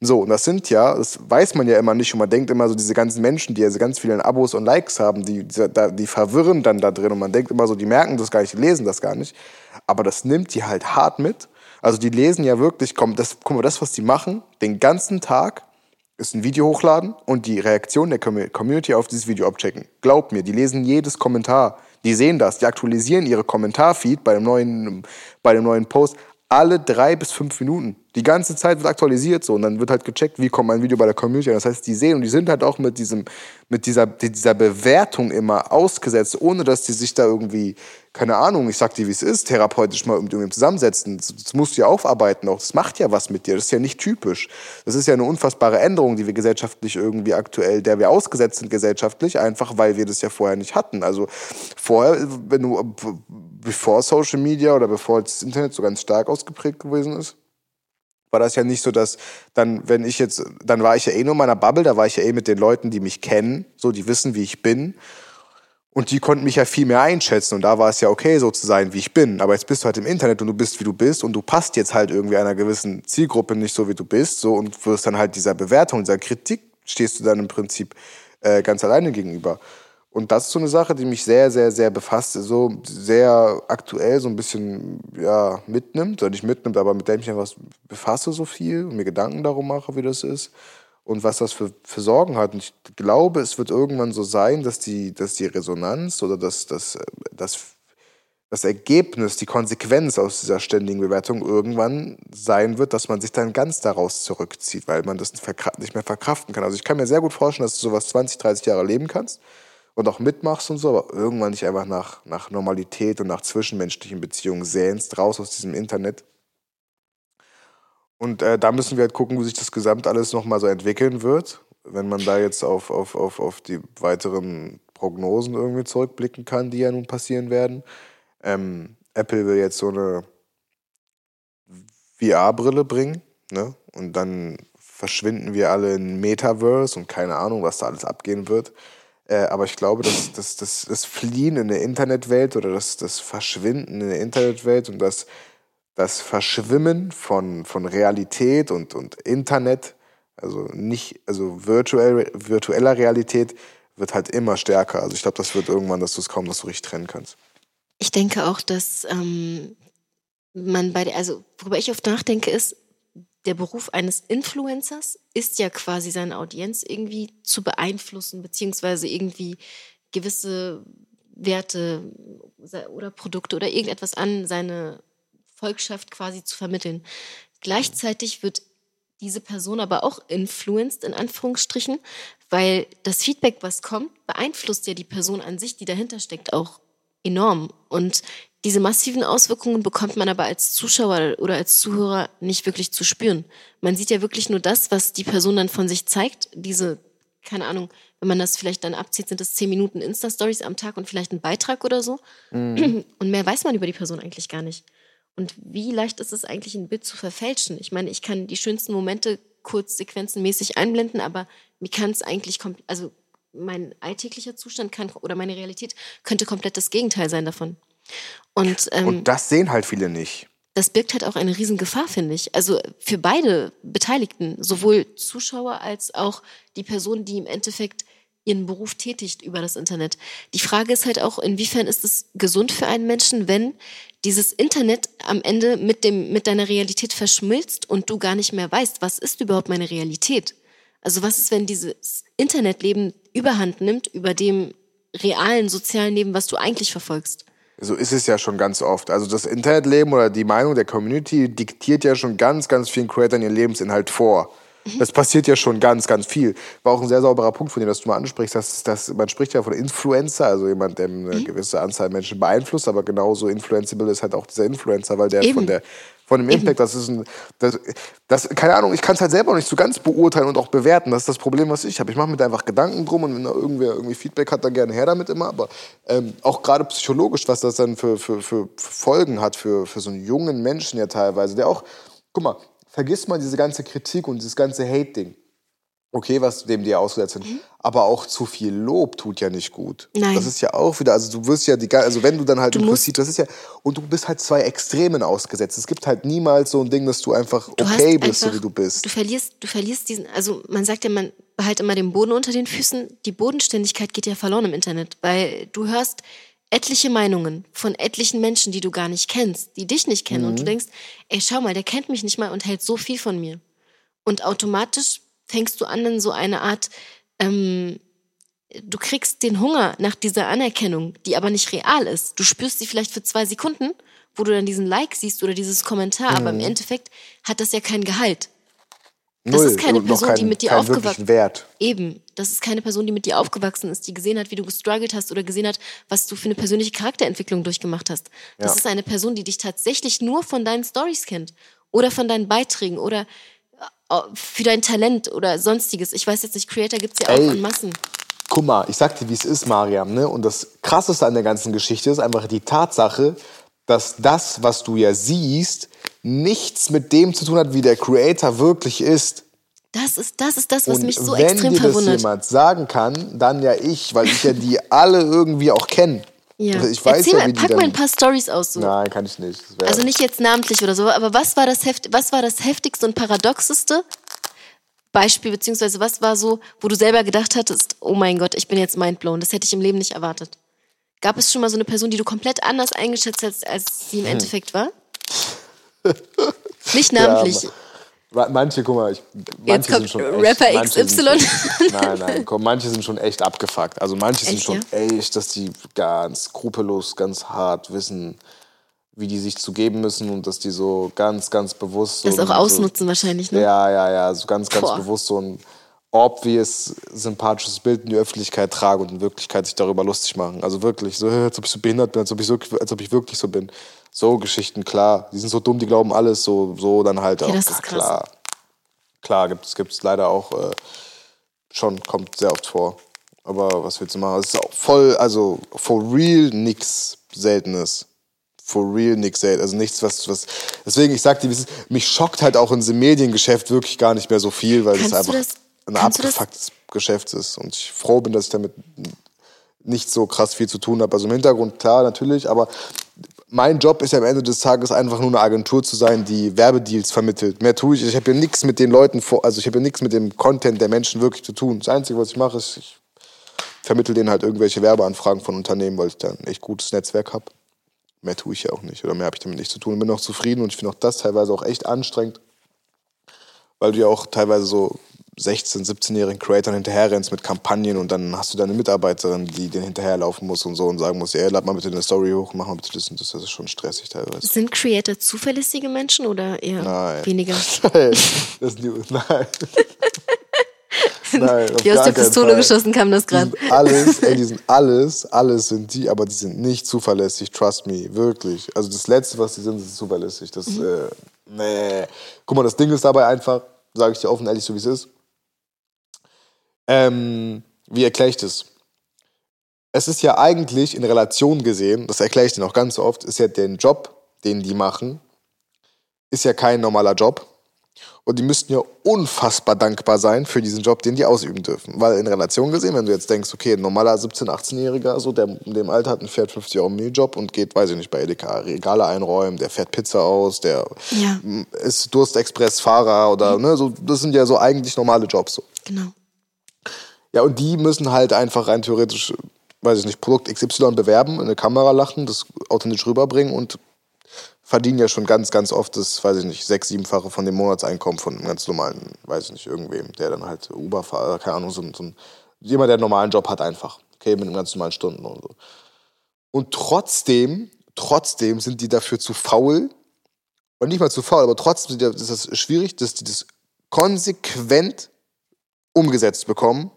So, und das sind ja, das weiß man ja immer nicht und man denkt immer so, diese ganzen Menschen, die ja so ganz viele Abos und Likes haben, die, die, die verwirren dann da drin und man denkt immer so, die merken das gar nicht, die lesen das gar nicht. Aber das nimmt die halt hart mit. Also die lesen ja wirklich, komm, das, guck mal, das, was die machen, den ganzen Tag ist ein Video hochladen und die Reaktion der Community auf dieses Video abchecken. Glaubt mir, die lesen jedes Kommentar. Die sehen das, die aktualisieren ihre Kommentarfeed bei dem neuen, bei dem neuen Post alle drei bis fünf Minuten. Die ganze Zeit wird aktualisiert so und dann wird halt gecheckt, wie kommt mein Video bei der Community. Das heißt, die sehen und die sind halt auch mit diesem, mit dieser, dieser Bewertung immer ausgesetzt, ohne dass die sich da irgendwie keine Ahnung, ich sag dir, wie es ist, therapeutisch mal irgendwie zusammensetzen. Das musst du ja aufarbeiten auch. Das macht ja was mit dir. Das ist ja nicht typisch. Das ist ja eine unfassbare Änderung, die wir gesellschaftlich irgendwie aktuell, der wir ausgesetzt sind gesellschaftlich, einfach weil wir das ja vorher nicht hatten. Also vorher, wenn du, bevor Social Media oder bevor das Internet so ganz stark ausgeprägt gewesen ist, war das ja nicht so, dass dann, wenn ich jetzt, dann war ich ja eh nur in meiner Bubble, da war ich ja eh mit den Leuten, die mich kennen, so, die wissen, wie ich bin. Und die konnten mich ja viel mehr einschätzen und da war es ja okay, so zu sein, wie ich bin. Aber jetzt bist du halt im Internet und du bist, wie du bist und du passt jetzt halt irgendwie einer gewissen Zielgruppe nicht so, wie du bist, so und wirst dann halt dieser Bewertung, dieser Kritik, stehst du dann im Prinzip äh, ganz alleine gegenüber. Und das ist so eine Sache, die mich sehr, sehr, sehr befasst, so sehr aktuell so ein bisschen ja, mitnimmt, oder nicht mitnimmt, aber mit der ich mich einfach befasse so viel und mir Gedanken darum mache, wie das ist und was das für, für Sorgen hat. Und ich glaube, es wird irgendwann so sein, dass die, dass die Resonanz oder das, das, das, das Ergebnis, die Konsequenz aus dieser ständigen Bewertung irgendwann sein wird, dass man sich dann ganz daraus zurückzieht, weil man das nicht mehr verkraften kann. Also ich kann mir sehr gut vorstellen, dass du sowas 20, 30 Jahre leben kannst und auch mitmachst und so, aber irgendwann dich einfach nach, nach Normalität und nach zwischenmenschlichen Beziehungen sehnst, raus aus diesem Internet und äh, da müssen wir halt gucken, wie sich das Gesamt alles nochmal so entwickeln wird. Wenn man da jetzt auf, auf, auf, auf die weiteren Prognosen irgendwie zurückblicken kann, die ja nun passieren werden. Ähm, Apple will jetzt so eine VR-Brille bringen, ne? Und dann verschwinden wir alle in Metaverse und keine Ahnung, was da alles abgehen wird. Äh, aber ich glaube, dass, dass, dass das Fliehen in der Internetwelt oder das, das Verschwinden in der Internetwelt und das das Verschwimmen von, von Realität und, und Internet, also nicht, also virtuell, virtueller Realität, wird halt immer stärker. Also ich glaube, das wird irgendwann, dass du es kaum noch so richtig trennen kannst. Ich denke auch, dass ähm, man bei der, also worüber ich oft nachdenke, ist, der Beruf eines Influencers ist ja quasi seine Audienz irgendwie zu beeinflussen, beziehungsweise irgendwie gewisse Werte oder Produkte oder irgendetwas an seine Volkschaft quasi zu vermitteln. Gleichzeitig wird diese Person aber auch influenced, in Anführungsstrichen, weil das Feedback, was kommt, beeinflusst ja die Person an sich, die dahinter steckt, auch enorm. Und diese massiven Auswirkungen bekommt man aber als Zuschauer oder als Zuhörer nicht wirklich zu spüren. Man sieht ja wirklich nur das, was die Person dann von sich zeigt. Diese, keine Ahnung, wenn man das vielleicht dann abzieht, sind das zehn Minuten Insta-Stories am Tag und vielleicht ein Beitrag oder so. Mhm. Und mehr weiß man über die Person eigentlich gar nicht. Und wie leicht ist es eigentlich, ein Bild zu verfälschen? Ich meine, ich kann die schönsten Momente kurz sequenzenmäßig einblenden, aber mir kann es eigentlich, also mein alltäglicher Zustand kann oder meine Realität könnte komplett das Gegenteil sein davon. Und, ähm, und das sehen halt viele nicht. Das birgt halt auch eine Riesengefahr, finde ich. Also für beide Beteiligten, sowohl Zuschauer als auch die Person, die im Endeffekt ihren Beruf tätigt über das Internet. Die Frage ist halt auch, inwiefern ist es gesund für einen Menschen, wenn dieses Internet am Ende mit dem, mit deiner Realität verschmilzt und du gar nicht mehr weißt, was ist überhaupt meine Realität? Also was ist, wenn dieses Internetleben überhand nimmt über dem realen sozialen Leben, was du eigentlich verfolgst? So ist es ja schon ganz oft. Also das Internetleben oder die Meinung der Community diktiert ja schon ganz, ganz vielen Creators ihren Lebensinhalt vor. Das passiert ja schon ganz, ganz viel. War auch ein sehr sauberer Punkt von dem, dass du mal ansprichst, dass, dass man spricht ja von Influencer, also jemand, der eine mhm. gewisse Anzahl Menschen beeinflusst, aber genauso influenceable ist halt auch dieser Influencer, weil der Eben. von der von dem Impact, das ist ein, das, das keine Ahnung, ich kann es halt selber noch nicht so ganz beurteilen und auch bewerten. Das ist das Problem, was ich habe. Ich mache mir da einfach Gedanken drum und wenn da irgendwer irgendwie Feedback hat, dann gerne her damit immer. Aber ähm, auch gerade psychologisch, was das dann für, für, für Folgen hat für, für so einen jungen Menschen ja teilweise, der auch, guck mal, vergisst mal diese ganze Kritik und dieses ganze Hate-Ding. Okay, was dem die ausgesetzt sind. Mhm. Aber auch zu viel Lob tut ja nicht gut. Nein. Das ist ja auch wieder, also du wirst ja die, also wenn du dann halt du im Prinzip, das ist ja, und du bist halt zwei Extremen ausgesetzt. Es gibt halt niemals so ein Ding, dass du einfach du okay bist, einfach, so wie du bist. Du verlierst, du verlierst diesen, also man sagt ja, man behält immer den Boden unter den Füßen. Die Bodenständigkeit geht ja verloren im Internet, weil du hörst, etliche Meinungen von etlichen Menschen, die du gar nicht kennst, die dich nicht kennen. Mhm. Und du mhm. denkst, ey, schau mal, der kennt mich nicht mal und hält so viel von mir. Und automatisch fängst du an in so eine Art, ähm, du kriegst den Hunger nach dieser Anerkennung, die aber nicht real ist. Du spürst sie vielleicht für zwei Sekunden, wo du dann diesen Like siehst oder dieses Kommentar, mhm. aber im mhm. Endeffekt hat das ja keinen Gehalt. Das Null. ist keine Person, kein, die mit dir aufgewachsen ist. Eben. Das ist keine Person, die mit dir aufgewachsen ist, die gesehen hat, wie du gestruggelt hast oder gesehen hat, was du für eine persönliche Charakterentwicklung durchgemacht hast. Das ja. ist eine Person, die dich tatsächlich nur von deinen Stories kennt oder von deinen Beiträgen oder für dein Talent oder sonstiges. Ich weiß jetzt nicht, Creator gibt es ja auch Ey. in Massen. Guck mal, ich sag dir, wie es ist, Mariam, ne? Und das Krasseste an der ganzen Geschichte ist einfach die Tatsache, dass das, was du ja siehst, nichts mit dem zu tun hat, wie der Creator wirklich ist. Das ist das, ist das was und mich so extrem verwundert. Wenn dir das jemand sagen kann, dann ja ich, weil ich ja die alle irgendwie auch kenne. Ja. Also ich weiß Erzähl ja, mal, pack mal ein paar Stories aus. So. Nein, kann ich nicht. Also nicht jetzt namentlich oder so, aber was war das, Heft was war das heftigste und paradoxeste Beispiel, beziehungsweise was war so, wo du selber gedacht hattest, oh mein Gott, ich bin jetzt mindblown, das hätte ich im Leben nicht erwartet. Gab es schon mal so eine Person, die du komplett anders eingeschätzt hast, als sie im hm. Endeffekt war? Nicht namentlich. Ja, manche, guck mal, ich, manche sind schon Rapper echt, XY. Schon, nein, nein, komm, manche sind schon echt abgefuckt. Also manche echt, sind schon ja? echt, dass die ganz skrupellos, ganz hart wissen, wie die sich zu geben müssen und dass die so ganz, ganz bewusst. Das so, auch ausnutzen so, wahrscheinlich, ne? Ja, ja, ja, so ganz, ganz Boah. bewusst so ein obvious sympathisches Bild in die Öffentlichkeit trage und in Wirklichkeit sich darüber lustig machen. Also wirklich, so, als ob ich so behindert bin, als ob ich, so, als ob ich wirklich so bin. So Geschichten, klar. Die sind so dumm, die glauben alles, so, so dann halt okay, auch. Das ist krass. Klar, klar gibt es gibt's leider auch äh, schon, kommt sehr oft vor. Aber was willst du machen? Es ist auch voll, also for real nix Seltenes. For real nix selten. Also nichts, was, was. Deswegen, ich sag dir, mich schockt halt auch in diesem Mediengeschäft wirklich gar nicht mehr so viel, weil Kannst es einfach ein abgefucktes Geschäft ist. Und ich froh bin, dass ich damit nicht so krass viel zu tun habe. Also im Hintergrund, klar, natürlich, aber mein Job ist ja am Ende des Tages einfach nur eine Agentur zu sein, die Werbedeals vermittelt. Mehr tue ich. Ich habe ja nichts mit den Leuten vor, also ich habe ja nichts mit dem Content der Menschen wirklich zu tun. Das Einzige, was ich mache, ist, ich vermittle denen halt irgendwelche Werbeanfragen von Unternehmen, weil ich da ein echt gutes Netzwerk habe. Mehr tue ich ja auch nicht oder mehr habe ich damit nicht zu tun. Ich bin auch zufrieden und ich finde auch das teilweise auch echt anstrengend, weil du ja auch teilweise so 16-, 17-jährigen Creatoren hinterherrennst mit Kampagnen und dann hast du deine Mitarbeiterin, die den hinterherlaufen muss und so und sagen muss, ey, lad mal bitte eine Story hoch, mach mal bitte das und das. Das ist schon stressig teilweise. Sind Creator zuverlässige Menschen oder eher Nein. weniger? Nein, das ist die, nein. Nein, Wie aus der Pistole geschossen kam das Die gerade. sind alles, ey, die sind alles, alles sind die, aber die sind nicht zuverlässig, trust me, wirklich. Also das Letzte, was die sind, ist zuverlässig. Das, äh, nee. Guck mal, das Ding ist dabei einfach, sage ich dir offen ehrlich, so wie es ist. Ähm, wie erkläre ich das? Es ist ja eigentlich in Relation gesehen, das erkläre ich dir noch ganz oft, ist ja den Job, den die machen, ist ja kein normaler Job. Und die müssten ja unfassbar dankbar sein für diesen Job, den die ausüben dürfen. Weil in Relation gesehen, wenn du jetzt denkst, okay, ein normaler 17-, 18-Jähriger, so, der in dem Alter hat einen 450 Euro Minijob und geht, weiß ich nicht, bei Edeka Regale einräumen, der fährt Pizza aus, der Ja. ist Durstexpress-Fahrer oder, ne, so, das sind ja so eigentlich normale Jobs. So. Genau. Ja, und die müssen halt einfach rein theoretisch, weiß ich nicht, Produkt XY bewerben, in eine Kamera lachen, das authentisch rüberbringen und verdienen ja schon ganz, ganz oft das, weiß ich nicht, sechs-, siebenfache von dem Monatseinkommen von einem ganz normalen, weiß ich nicht, irgendwem, der dann halt Uber-Fahrer, keine Ahnung, so, so ein, jemand, der einen normalen Job hat einfach, okay, mit einem ganz normalen Stunden und so. Und trotzdem, trotzdem sind die dafür zu faul, und nicht mal zu faul, aber trotzdem ist das schwierig, dass die das konsequent umgesetzt bekommen,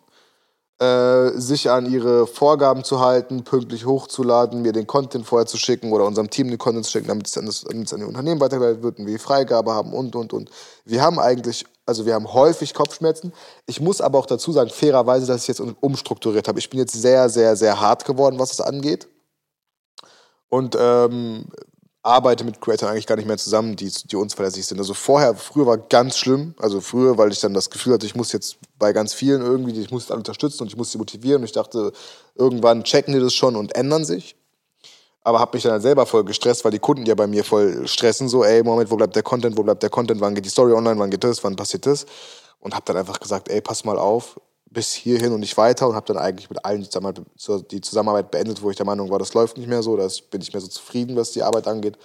äh, sich an ihre Vorgaben zu halten, pünktlich hochzuladen, mir den Content vorher zu schicken oder unserem Team den Content zu schicken, damit es an, das- damit an die Unternehmen weitergeleitet wird und wir Freigabe haben und, und, und. Wir haben eigentlich, also wir haben häufig Kopfschmerzen. Ich muss aber auch dazu sagen, fairerweise, dass ich jetzt um- umstrukturiert habe. Ich bin jetzt sehr, sehr, sehr hart geworden, was das angeht. Und ähm, arbeite mit Creatoren eigentlich gar nicht mehr zusammen, die, die unzuverlässig sind. Also vorher, früher war ganz schlimm. Also früher, weil ich dann das Gefühl hatte, ich muss jetzt bei ganz vielen irgendwie, ich muss alle unterstützen und ich muss sie motivieren. Und ich dachte, irgendwann checken die das schon und ändern sich. Aber habe mich dann halt selber voll gestresst, weil die Kunden ja bei mir voll stressen. So, ey, Moment, wo bleibt der Content, wo bleibt der Content, wann geht die Story online, wann geht das, wann passiert das? Und habe dann einfach gesagt, ey, pass mal auf, bis hierhin und nicht weiter. Und habe dann eigentlich mit allen die Zusammenarbeit, beendet, wo ich der Meinung war, das läuft nicht mehr so, da bin ich mehr so zufrieden, was die Arbeit angeht.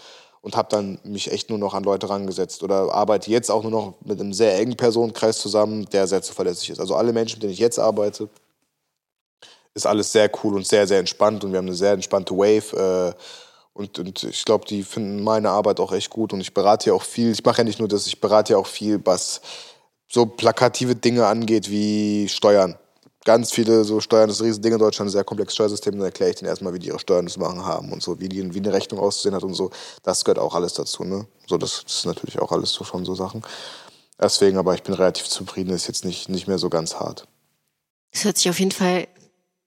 Und habe dann mich echt nur noch an Leute rangesetzt. Oder arbeite jetzt auch nur noch mit einem sehr engen Personenkreis zusammen, der sehr zuverlässig ist. Also alle Menschen, mit denen ich jetzt arbeite, ist alles sehr cool und sehr, sehr entspannt und wir haben eine sehr entspannte Wave. Äh, und, und ich glaube, die finden meine Arbeit auch echt gut und ich berate ja auch viel. Ich mache ja nicht nur das, ich berate ja auch viel, was so plakative Dinge angeht wie Steuern. Ganz viele so Steuern, das ist ein Riesending in Deutschland, ein sehr komplexes Steuersystem. Dann erkläre ich denen erstmal, wie die ihre Steuern zu machen haben und so, wie, die, wie eine Rechnung auszusehen hat und so. Das gehört auch alles dazu. Ne? So, das, das ist natürlich auch alles so schon so Sachen. Deswegen, aber ich bin relativ zufrieden, ist jetzt nicht, nicht mehr so ganz hart. Es hört sich auf jeden Fall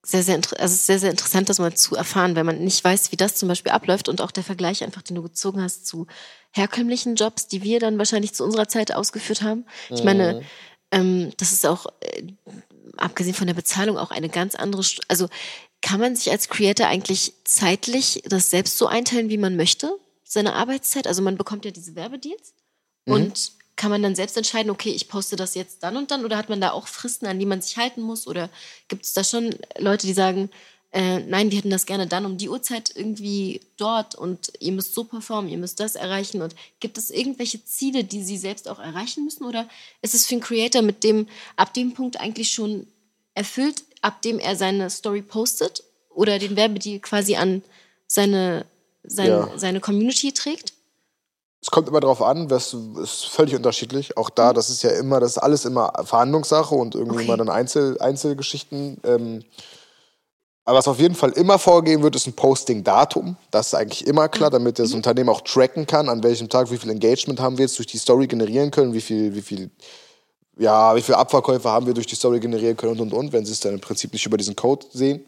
sehr, sehr, also sehr, sehr interessant, das mal zu erfahren, wenn man nicht weiß, wie das zum Beispiel abläuft und auch der Vergleich einfach, den du gezogen hast zu herkömmlichen Jobs, die wir dann wahrscheinlich zu unserer Zeit ausgeführt haben. Ich meine, ähm, das ist auch, äh, abgesehen von der Bezahlung, auch eine ganz andere, St- also kann man sich als Creator eigentlich zeitlich das selbst so einteilen, wie man möchte, seine Arbeitszeit? Also man bekommt ja diese Werbedeals und kann man dann selbst entscheiden, okay, ich poste das jetzt dann und dann oder hat man da auch Fristen, an die man sich halten muss? Oder gibt es da schon Leute, die sagen, äh, nein, wir hätten das gerne dann um die Uhrzeit irgendwie dort und ihr müsst so performen, ihr müsst das erreichen? Und gibt es irgendwelche Ziele, die sie selbst auch erreichen müssen? Oder ist es für einen Creator mit dem, ab dem Punkt eigentlich schon erfüllt, ab dem er seine Story postet oder den Werbedeal quasi an seine, seine, Ja. seine Community trägt? Es kommt immer darauf an, das ist völlig unterschiedlich. Auch da, das ist ja immer, das ist alles immer Verhandlungssache und irgendwie Okay. immer dann Einzel, Einzelgeschichten. Ähm, aber was auf jeden Fall immer vorgegeben wird, ist ein Posting-Datum. Das ist eigentlich immer klar, damit das Unternehmen auch tracken kann, an welchem Tag, wie viel Engagement haben wir jetzt durch die Story generieren können, wie viel, wie viel, ja, wie viel Abverkäufe haben wir durch die Story generieren können und und und, wenn sie es dann im Prinzip nicht über diesen Code sehen.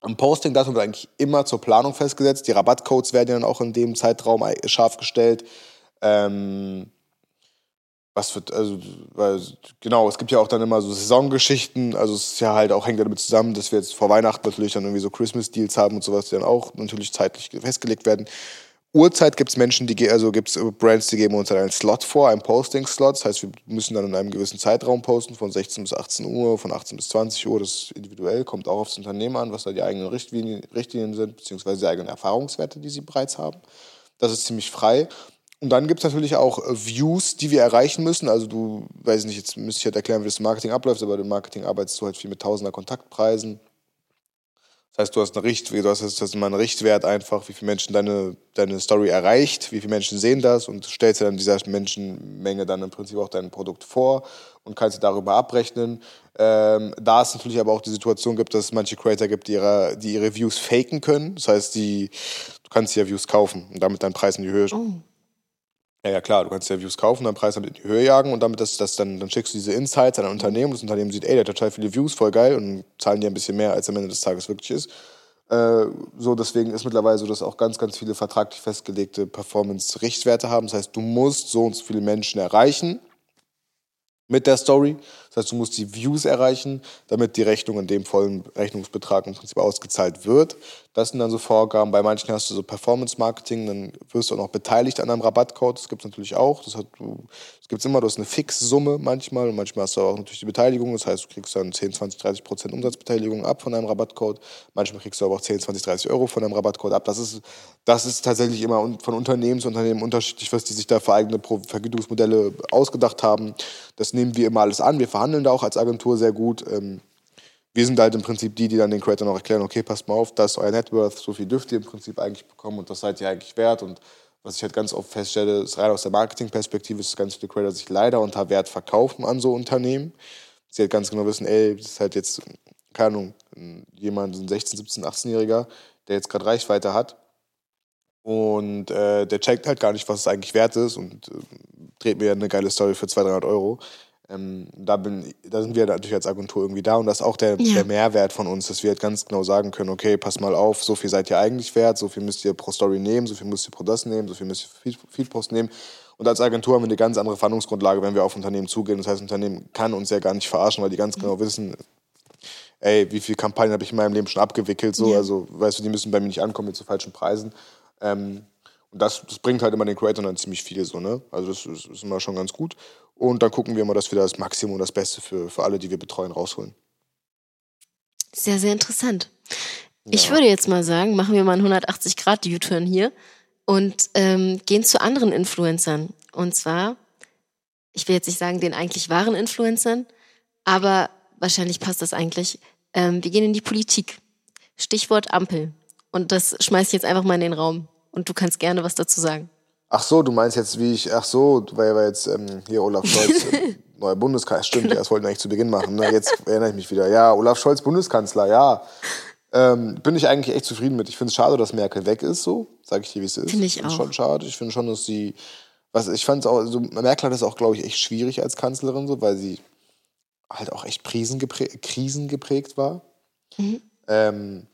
Am Posting-Datum wird eigentlich immer zur Planung festgesetzt. Die Rabattcodes werden dann auch in dem Zeitraum ei- scharf gestellt. Ähm, was wird, also, weil, genau, es gibt ja auch dann immer so Saisongeschichten. Also, es ist ja halt auch, hängt damit zusammen, dass wir jetzt vor Weihnachten natürlich dann irgendwie so Christmas-Deals haben und sowas, die dann auch natürlich zeitlich festgelegt werden. Uhrzeit gibt es Menschen, die, also gibt es Brands, die geben uns dann einen Slot vor, einen Posting-Slot. Das heißt, wir müssen dann in einem gewissen Zeitraum posten, von 16 bis 18 Uhr, von 18 bis 20 Uhr. Das ist individuell, kommt auch aufs Unternehmen an, was da die eigenen Richtlinien, Richtlinien sind, beziehungsweise die eigenen Erfahrungswerte, die sie bereits haben. Das ist ziemlich frei. Und dann gibt es natürlich auch äh, Views, die wir erreichen müssen. Also du, weiß ich nicht, jetzt müsste ich halt erklären, wie das Marketing abläuft, aber im Marketing arbeitest du halt viel mit tausender Kontaktpreisen. Das heißt, du hast, eine Richt, du hast, hast immer einen Richtwert einfach, wie viele Menschen deine, deine Story erreicht, wie viele Menschen sehen das und stellst dir dann dieser Menschenmenge dann im Prinzip auch dein Produkt vor und kannst dir darüber abrechnen. Ähm, da es natürlich aber auch die Situation gibt, dass es manche Creator gibt, die ihre, die ihre Views faken können. Das heißt, die, du kannst ja Views kaufen und damit deinen Preis in die Höhe oh. Ja, ja, klar, du kannst ja Views kaufen, deinen Preis damit in die Höhe jagen und damit das, das dann, dann schickst du diese Insights an ein Unternehmen das Unternehmen sieht, ey, der hat total viele Views, voll geil und zahlen dir ein bisschen mehr, als am Ende des Tages wirklich ist. Äh, so, deswegen ist mittlerweile so, dass auch ganz, ganz viele vertraglich festgelegte Performance-Richtwerte haben. Das heißt, du musst so und so viele Menschen erreichen mit der Story. Das heißt, du musst die Views erreichen, damit die Rechnung in dem vollen Rechnungsbetrag im Prinzip ausgezahlt wird. Das sind dann so Vorgaben. Bei manchen hast du so Performance-Marketing, dann wirst du auch noch beteiligt an einem Rabattcode. Das gibt es natürlich auch. Das, das gibt es immer, du hast eine Fixsumme manchmal und manchmal hast du auch natürlich die Beteiligung. Das heißt, du kriegst dann 10, 20, 30 Prozent Umsatzbeteiligung ab von deinem Rabattcode. Manchmal kriegst du aber auch 10, 20, 30 Euro von deinem Rabattcode ab. Das ist, das ist tatsächlich immer von Unternehmen zu Unternehmen unterschiedlich, was die sich da für eigene Vergütungsmodelle ausgedacht haben. Das nehmen wir immer alles an. Wir da auch als Agentur sehr gut. Ähm, wir sind halt im Prinzip die, die dann den Creator noch erklären, okay, passt mal auf, das ist euer Networth, so viel dürft ihr im Prinzip eigentlich bekommen und das seid ihr eigentlich wert. Und was ich halt ganz oft feststelle, ist rein aus der Marketingperspektive, ist, dass ganz viele Creator sich leider unter Wert verkaufen an so Unternehmen. Sie halt ganz genau wissen, ey, das ist halt jetzt, keine Ahnung, jemand, ein 16, 17, 18-Jähriger, der jetzt gerade Reichweite hat und äh, der checkt halt gar nicht, was es eigentlich wert ist und äh, dreht mir eine geile Story für 200, 300 Euro. Ähm, da, bin, da sind wir natürlich als Agentur irgendwie da und das ist auch der, ja. der Mehrwert von uns, dass wir halt ganz genau sagen können, okay, pass mal auf, so viel seid ihr eigentlich wert, so viel müsst ihr pro Story nehmen, so viel müsst ihr pro das nehmen, so viel müsst ihr Feedpost nehmen. Und als Agentur haben wir eine ganz andere Verhandlungsgrundlage, wenn wir auf Unternehmen zugehen. Das heißt, Unternehmen kann uns ja gar nicht verarschen, weil die ganz genau wissen, ey, wie viele Kampagnen habe ich in meinem Leben schon abgewickelt, so, ja. also, weißt du, die müssen bei mir nicht ankommen mit zu falschen Preisen. Ähm, und das, das bringt halt immer den Creator dann ziemlich viel so, ne? Also das ist, ist immer schon ganz gut. Und dann gucken wir immer, dass wir das Maximum, das Beste für, für alle, die wir betreuen, rausholen. Sehr, sehr interessant. Ja. Ich würde jetzt mal sagen, machen wir mal einen 180-Grad-U-Turn hier und ähm, gehen zu anderen Influencern. Und zwar, ich will jetzt nicht sagen den eigentlich wahren Influencern, aber wahrscheinlich passt das eigentlich. Ähm, wir gehen in die Politik. Stichwort Ampel. Und das schmeiße ich jetzt einfach mal in den Raum und du kannst gerne was dazu sagen. Ach so, du meinst jetzt, wie ich, ach so, weil wir jetzt ähm, hier Olaf Scholz, äh, neuer Bundeskanzler, stimmt, ja, das wollten wir eigentlich zu Beginn machen. Ne? Jetzt erinnere ich mich wieder. Ja, Olaf Scholz, Bundeskanzler, ja. Ähm, bin ich eigentlich echt zufrieden mit. Ich finde es schade, dass Merkel weg ist, so, sage ich dir, wie es ist. Finde ich auch. schon schade. Ich finde schon, dass sie, was, ich fand es auch, also Merkel hat es auch, glaube ich, echt schwierig als Kanzlerin, so, weil sie halt auch echt krisengeprägt, krisengeprägt war. Mhm. Ähm,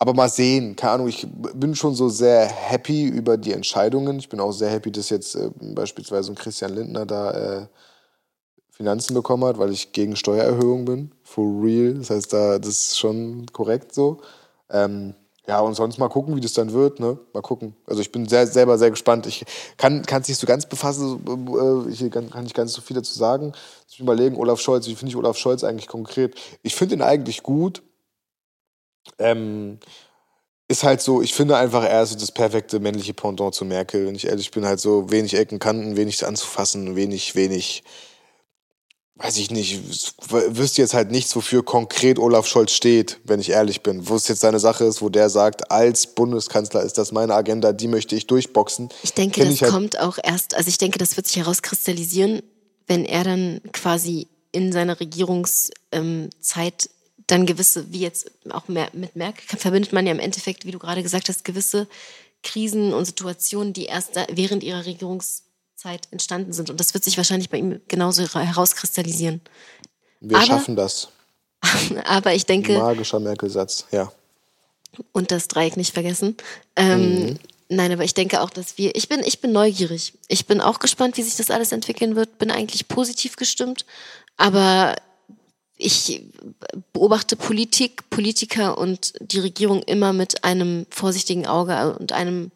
aber mal sehen, keine Ahnung, ich bin schon so sehr happy über die Entscheidungen. Ich bin auch sehr happy, dass jetzt äh, beispielsweise ein Christian Lindner da äh, Finanzen bekommen hat, weil ich gegen Steuererhöhung bin. For real. Das heißt, da, das ist schon korrekt so. Ähm, ja, und sonst mal gucken, wie das dann wird. Ne? Mal gucken. Also ich bin sehr, selber sehr gespannt. Ich kann es nicht so ganz befassen, äh, ich kann, kann nicht ganz so viel dazu sagen. Ich überlegen, Olaf Scholz, wie finde ich Olaf Scholz eigentlich konkret? Ich finde ihn eigentlich gut ähm, ist halt so, ich finde einfach, er ist so das perfekte männliche Pendant zu Merkel. Wenn ich ehrlich bin, halt so wenig Ecken, Kanten, wenig anzufassen, wenig, wenig, weiß ich nicht, wüsste jetzt halt nichts, wofür konkret Olaf Scholz steht, wenn ich ehrlich bin. Wo es jetzt seine Sache ist, wo der sagt, als Bundeskanzler ist das meine Agenda, die möchte ich durchboxen. Ich denke, das ich halt kommt auch erst, also ich denke, das wird sich herauskristallisieren, wenn er dann quasi in seiner Regierungszeit ähm, dann gewisse, wie jetzt auch mit Merkel, verbindet man ja im Endeffekt, wie du gerade gesagt hast, gewisse Krisen und Situationen, die erst während ihrer Regierungszeit entstanden sind. Und das wird sich wahrscheinlich bei ihm genauso herauskristallisieren. Wir aber, schaffen das. aber ich denke. Magischer Merkel-Satz, ja. Und das Dreieck nicht vergessen. Ähm, mhm. Nein, aber ich denke auch, dass wir, ich bin, ich bin neugierig. Ich bin auch gespannt, wie sich das alles entwickeln wird, bin eigentlich positiv gestimmt. Aber ich beobachte Politik, Politiker und die Regierung immer mit einem vorsichtigen Auge und einem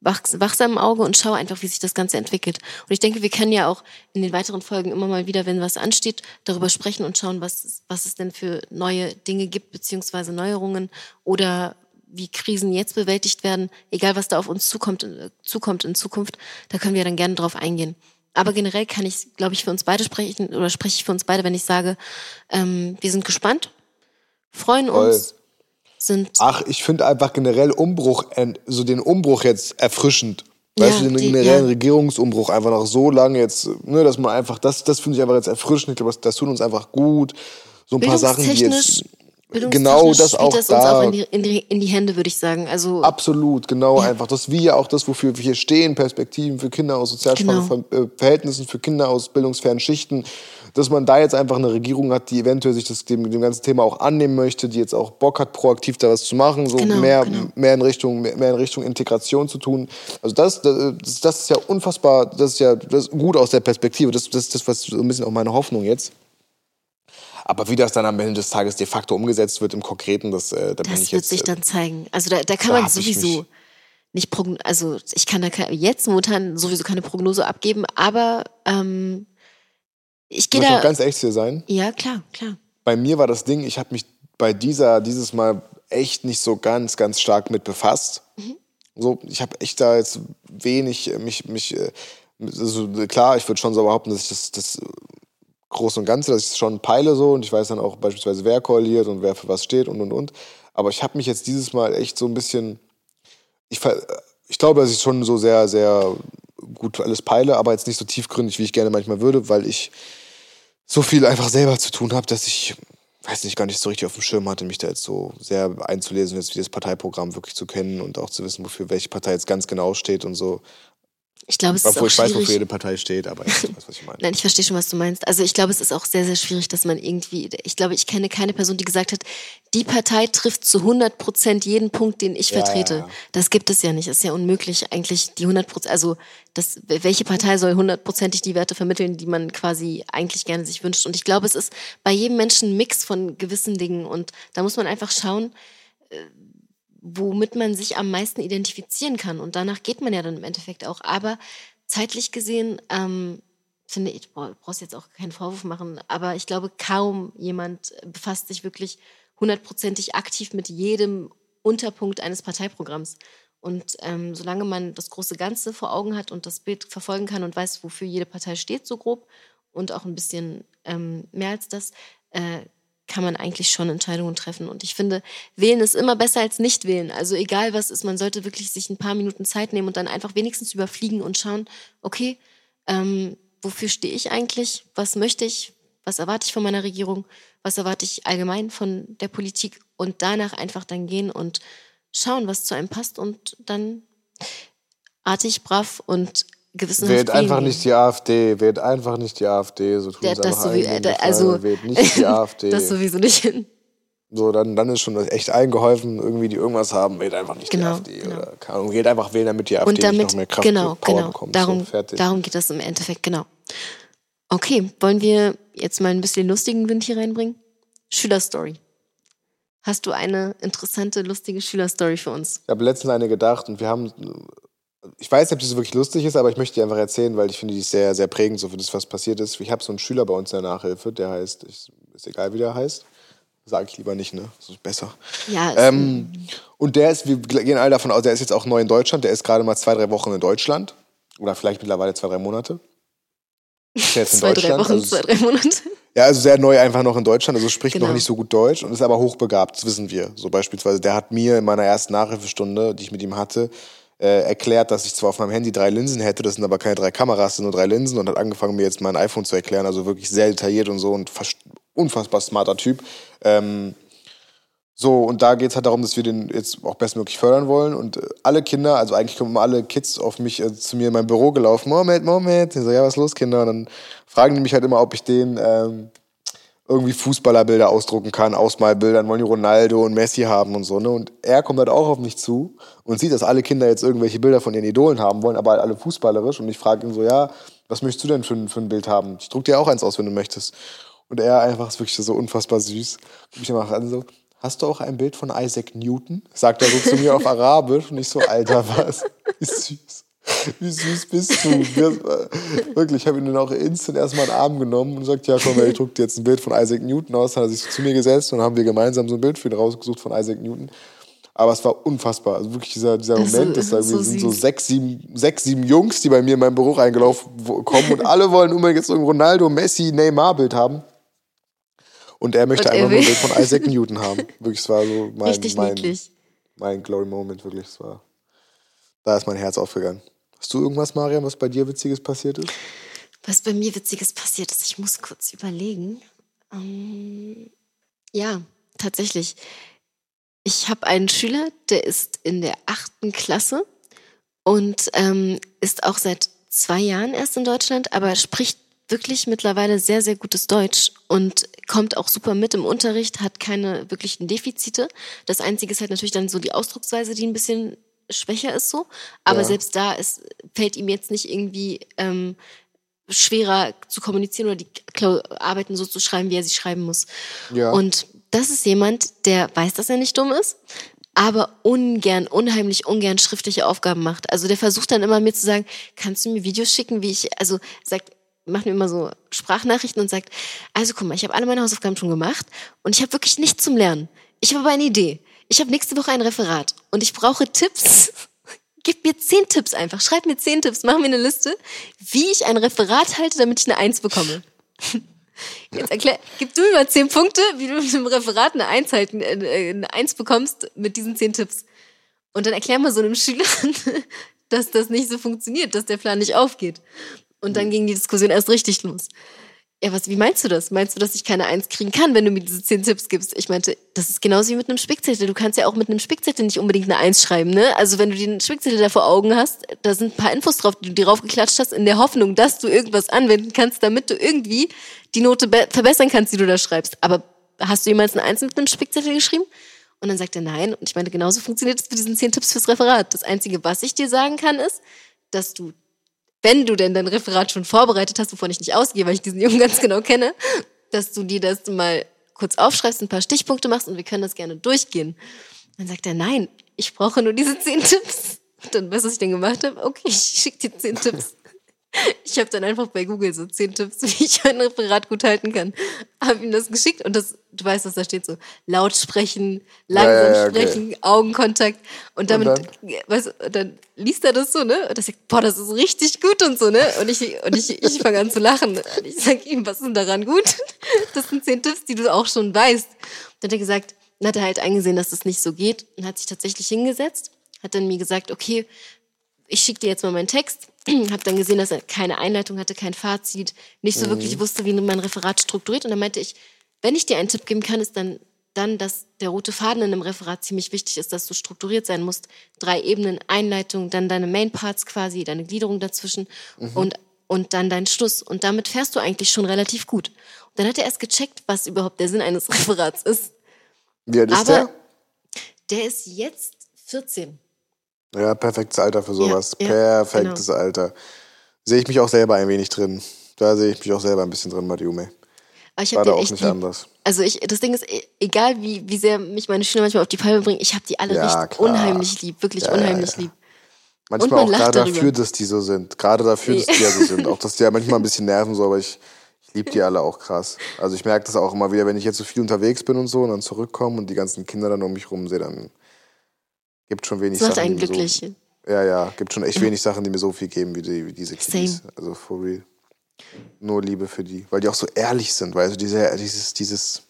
wachsamen Auge und schaue einfach, wie sich das Ganze entwickelt. Und ich denke, wir können ja auch in den weiteren Folgen immer mal wieder, wenn was ansteht, darüber sprechen und schauen, was, was es denn für neue Dinge gibt, beziehungsweise Neuerungen oder wie Krisen jetzt bewältigt werden, egal was da auf uns zukommt, äh, zukommt in Zukunft, da können wir dann gerne drauf eingehen. Aber generell kann ich, glaube ich, für uns beide sprechen oder spreche ich für uns beide, wenn ich sage, ähm, wir sind gespannt, freuen Voll. uns, sind. Ach, ich finde einfach generell Umbruch, so den Umbruch jetzt erfrischend. Weißt ja, du, den die, generellen ja. Regierungsumbruch einfach nach so lange jetzt, ne, dass man einfach, das, das finde ich einfach jetzt erfrischend. Ich glaube, das, das tut uns einfach gut. So ein paar Sachen, die jetzt genau das auch das da. auch in die, in die, in die Hände, würde ich sagen. Also absolut, genau ja. einfach. Das wir ja auch das, wofür wir hier stehen, Perspektiven für Kinder aus sozial genau. Äh, Verhältnissen, für Kinder aus bildungsfernen Schichten, dass man da jetzt einfach eine Regierung hat, die eventuell sich das, dem, dem ganzen Thema auch annehmen möchte, die jetzt auch Bock hat, proaktiv da was zu machen, so genau, mehr, genau. mehr in Richtung, mehr, mehr, in Richtung Integration zu tun. Also das, das, das ist ja unfassbar, das ist ja das ist gut aus der Perspektive. Das, das, das was so ein bisschen auch meine Hoffnung jetzt. Aber wie das dann am Ende des Tages de facto umgesetzt wird im Konkreten, das, äh, da das bin ich jetzt. Wird sich dann zeigen. Also da, da kann da man sowieso nicht progn also ich kann da jetzt momentan sowieso keine Prognose abgeben, aber ähm, ich gehe da. ganz echt hier sein. Ja, klar, klar. Bei mir war das Ding, ich habe mich bei dieser dieses Mal echt nicht so ganz, ganz stark mit befasst. Mhm. So, ich habe echt da jetzt wenig mich, mich, äh, also klar, ich würde schon so behaupten, dass ich das, das Große und Ganze, dass ich es schon peile so und ich weiß dann auch beispielsweise, wer koaliert und wer für was steht und und und. Aber ich habe mich jetzt dieses Mal echt so ein bisschen. Ich, ich glaube, dass ich schon so sehr, sehr gut alles peile, aber jetzt nicht so tiefgründig, wie ich gerne manchmal würde, weil ich so viel einfach selber zu tun habe, dass ich, weiß nicht, gar nicht so richtig auf dem Schirm hatte, mich da jetzt so sehr einzulesen, jetzt wie das Parteiprogramm wirklich zu kennen und auch zu wissen, wofür welche Partei jetzt ganz genau steht und so. Ich glaube, es Obwohl ist auch ich weiß, wofür jede Partei steht, aber ich weiß, was ich meine. Nein, ich verstehe schon, was du meinst. Also ich glaube, es ist auch sehr, sehr schwierig, dass man irgendwie, ich glaube, ich kenne keine Person, die gesagt hat, die Partei trifft zu 100 Prozent jeden Punkt, den ich ja, vertrete. Ja, ja. Das gibt es ja nicht. Es ist ja unmöglich, eigentlich die 100 Prozent, also das, welche Partei soll hundertprozentig die Werte vermitteln, die man quasi eigentlich gerne sich wünscht. Und ich glaube, es ist bei jedem Menschen ein Mix von gewissen Dingen und da muss man einfach schauen, äh, womit man sich am meisten identifizieren kann. Und danach geht man ja dann im Endeffekt auch. Aber zeitlich gesehen, ähm, finde ich, boah, brauchst jetzt auch keinen Vorwurf machen, aber ich glaube, kaum jemand befasst sich wirklich hundertprozentig aktiv mit jedem Unterpunkt eines Parteiprogramms. Und ähm, solange man das große Ganze vor Augen hat und das Bild verfolgen kann und weiß, wofür jede Partei steht, so grob, und auch ein bisschen ähm, mehr als das, äh, kann man eigentlich schon Entscheidungen treffen. Und ich finde, wählen ist immer besser als nicht wählen. Also egal was ist, man sollte wirklich sich ein paar Minuten Zeit nehmen und dann einfach wenigstens überfliegen und schauen, okay, ähm, wofür stehe ich eigentlich? Was möchte ich? Was erwarte ich von meiner Regierung? Was erwarte ich allgemein von der Politik? Und danach einfach dann gehen und schauen, was zu einem passt und dann artig, brav und gewissenhaft Wählt einfach nicht die AfD, wählt einfach nicht die AfD, so tun ja, das so wie, äh, also wählt nicht die AfD. Das sowieso nicht hin. So, dann, dann ist schon echt eingeholfen, irgendwie, die irgendwas haben, wählt einfach nicht genau, die AfD. Genau. Oder keine Ahnung, wählt einfach wählen, damit die AfD Und damit, noch mehr Kraft genau, Power genau. bekommt. Darum, so, darum geht das im Endeffekt, genau. Okay, wollen wir jetzt mal ein bisschen lustigen Wind hier reinbringen? Schülerstory. Hast du eine interessante, lustige Schülerstory für uns? Ich habe letztens eine gedacht und wir haben ich weiß nicht, ob so wirklich lustig ist, aber ich möchte die einfach erzählen, weil ich finde, die ist sehr, sehr prägend so für das, was passiert ist. Ich habe so einen Schüler bei uns in der Nachhilfe, der heißt, ich, ist egal wie der heißt, sage ich lieber nicht, ne? Das ist besser. Ja. Ähm, und der ist, wir gehen alle davon aus, der ist jetzt auch neu in Deutschland, der ist gerade mal zwei, drei Wochen in Deutschland. Oder vielleicht mittlerweile zwei, drei Monate. Ist jetzt in zwei, Deutschland. drei Wochen, also, zwei, drei Monate. Ja, also sehr neu einfach noch in Deutschland, also spricht genau. noch nicht so gut Deutsch und ist aber hochbegabt, das wissen wir. So beispielsweise, der hat mir in meiner ersten Nachhilfestunde, die ich mit ihm hatte, äh, erklärt, dass ich zwar auf meinem Handy drei Linsen hätte, das sind aber keine drei Kameras, das sind nur drei Linsen und hat angefangen, mir jetzt mein iPhone zu erklären. Also wirklich sehr detailliert und so und unfassbar smarter Typ. Ähm, so, und da geht es halt darum, dass wir den jetzt auch bestmöglich fördern wollen. Und äh, alle Kinder, also eigentlich kommen alle Kids auf mich äh, zu mir in mein Büro gelaufen. Moment, Moment. Ich so, ja, was ist los, Kinder? Und dann fragen die mich halt immer, ob ich den ähm, irgendwie Fußballerbilder ausdrucken kann, Ausmalbilder, wollen die Ronaldo und Messi haben und so. Ne? Und er kommt halt auch auf mich zu und sieht, dass alle Kinder jetzt irgendwelche Bilder von ihren Idolen haben wollen, aber halt alle fußballerisch. Und ich frage ihn so, ja, was möchtest du denn für, für ein Bild haben? Ich druck dir auch eins aus, wenn du möchtest. Und er einfach ist wirklich so unfassbar süß. Guck mich einfach an so, hast du auch ein Bild von Isaac Newton? Sagt er so zu mir auf Arabisch und ich so, Alter, was? Ist süß. Wie süß bist du? Wirklich, ich habe ihn dann auch instant erstmal in den Arm genommen und gesagt, ja komm, ich druck dir jetzt ein Bild von Isaac Newton aus. Dann hat er sich zu mir gesetzt und haben wir gemeinsam so ein Bild für ihn rausgesucht von Isaac Newton. Aber es war unfassbar. Also wirklich dieser, dieser Das Moment, dass da so wir sind so sechs sieben, sechs, sieben Jungs, die bei mir in meinen Büro reingelaufen kommen und alle wollen unbedingt jetzt so ein Ronaldo, Messi, Neymar-Bild haben. Und er möchte Und einfach nur ein Bild von Isaac Newton haben. Wirklich, es war so mein, Richtig mein, niedlich. mein Glory Moment, wirklich. Es war, da ist mein Herz aufgegangen. Hast du irgendwas, Mariam, was bei dir Witziges passiert ist? Was bei mir Witziges passiert ist, ich muss kurz überlegen. Ähm, ja, tatsächlich. Ich habe einen Schüler, der ist in der achten Klasse und ähm, ist auch seit zwei Jahren erst in Deutschland, aber spricht wirklich mittlerweile sehr, sehr gutes Deutsch und kommt auch super mit im Unterricht, hat keine wirklichen Defizite. Das Einzige ist halt natürlich dann so die Ausdrucksweise, die ein bisschen schwächer ist so. Aber Ja. selbst da ist, fällt ihm jetzt nicht irgendwie ähm, schwerer zu kommunizieren oder die Arbeiten so zu schreiben, wie er sie schreiben muss. Ja. Und das ist jemand, der weiß, dass er nicht dumm ist, aber ungern, unheimlich ungern schriftliche Aufgaben macht. Also der versucht dann immer mir zu sagen, kannst du mir Videos schicken, wie ich, also sagt, macht mir immer so Sprachnachrichten und sagt, also guck mal, ich habe alle meine Hausaufgaben schon gemacht und ich habe wirklich nichts zum Lernen. Ich habe aber eine Idee. Ich habe nächste Woche ein Referat und ich brauche Tipps. Gib mir zehn Tipps einfach. Schreib mir zehn Tipps. Mach mir eine Liste, wie ich ein Referat halte, damit ich eine Eins bekomme. Jetzt erklär, gib du mir mal zehn Punkte, wie du mit einem Referat eine Eins halten, äh, eine Eins bekommst mit diesen zehn Tipps. Und dann erklär mal so einem Schüler, dass das nicht so funktioniert, dass der Plan nicht aufgeht. Und dann ging die Diskussion erst richtig los. Ja, was, wie meinst du das? Meinst du, dass ich keine Eins kriegen kann, wenn du mir diese zehn Tipps gibst? Ich meinte, das ist genauso wie mit einem Spickzettel. Du kannst ja auch mit einem Spickzettel nicht unbedingt eine Eins schreiben, ne? Also wenn du den Spickzettel da vor Augen hast, da sind ein paar Infos drauf, die du dir draufgeklatscht hast, in der Hoffnung, dass du irgendwas anwenden kannst, damit du irgendwie die Note be- verbessern kannst, die du da schreibst. Aber hast du jemals eine Eins mit einem Spickzettel geschrieben? Und dann sagt er nein. Und ich meinte, genauso funktioniert es mit diesen zehn Tipps fürs Referat. Das Einzige, was ich dir sagen kann, ist, dass du wenn du denn dein Referat schon vorbereitet hast, wovon ich nicht ausgehe, weil ich diesen Jungen ganz genau kenne, dass du dir das mal kurz aufschreibst, ein paar Stichpunkte machst und wir können das gerne durchgehen. Dann sagt er, nein, ich brauche nur diese zehn Tipps. Und dann, weißt du, was ich denn gemacht habe? Okay, ich schicke dir zehn Tipps. Ich habe dann einfach bei Google so zehn Tipps, wie ich ein Referat gut halten kann. Habe ihm das geschickt und das, du weißt, was da steht so, laut sprechen, langsam Ja, ja, ja, okay. sprechen, Augenkontakt und damit, dann? weißt du, dann liest er das so, ne? Und er sagt, boah, das ist richtig gut und so, ne? Und ich, und ich, ich fange an zu lachen. Und ich sag ihm, was ist denn daran gut? Das sind zehn Tipps, die du auch schon weißt. Dann hat er gesagt, dann hat er halt eingesehen, dass das nicht so geht und hat sich tatsächlich hingesetzt, hat dann mir gesagt, okay, ich schicke dir jetzt mal meinen Text. Habe dann gesehen, dass er keine Einleitung hatte, kein Fazit, nicht so wirklich wusste, wie mein Referat strukturiert. Und dann meinte ich, wenn ich dir einen Tipp geben kann, ist dann, dann, dass der rote Faden in einem Referat ziemlich wichtig ist, dass du strukturiert sein musst. Drei Ebenen, Einleitung, dann deine Main Parts quasi, deine Gliederung dazwischen und, und dann dein Schluss. Und damit fährst du eigentlich schon relativ gut. Und dann hat er erst gecheckt, was überhaupt der Sinn eines Referats ist. Wie alt ist Aber der ist jetzt 14. Ja, perfektes Alter für sowas. Ja, ja, perfektes genau. Alter. Sehe ich mich auch selber ein wenig drin. Da sehe ich mich auch selber ein bisschen drin, Mariume. Aber ich War da auch nicht lieb. anders. Also ich, das Ding ist, e- egal wie, wie sehr mich meine Schüler manchmal auf die Palme bringen, ich habe die alle Ja, richtig klar. unheimlich lieb, wirklich unheimlich lieb. Manchmal man auch gerade darüber. dafür, dass die so sind. Gerade dafür, Nee. dass die ja so sind. Auch, dass die ja manchmal ein bisschen nerven, so, aber ich, ich liebe die alle auch krass. Also ich merke das auch immer wieder, wenn ich jetzt so viel unterwegs bin und so und dann zurückkomme und die ganzen Kinder dann um mich rum sehe, dann gibt schon wenig Das macht Sachen. einen glücklich. So, ja, ja, gibt schon echt wenig Sachen, die mir so viel geben wie, die, wie diese Kiddies. Same. Also for real. Nur Liebe für die. Weil die auch so ehrlich sind, weißt du, diese, dieses, dieses,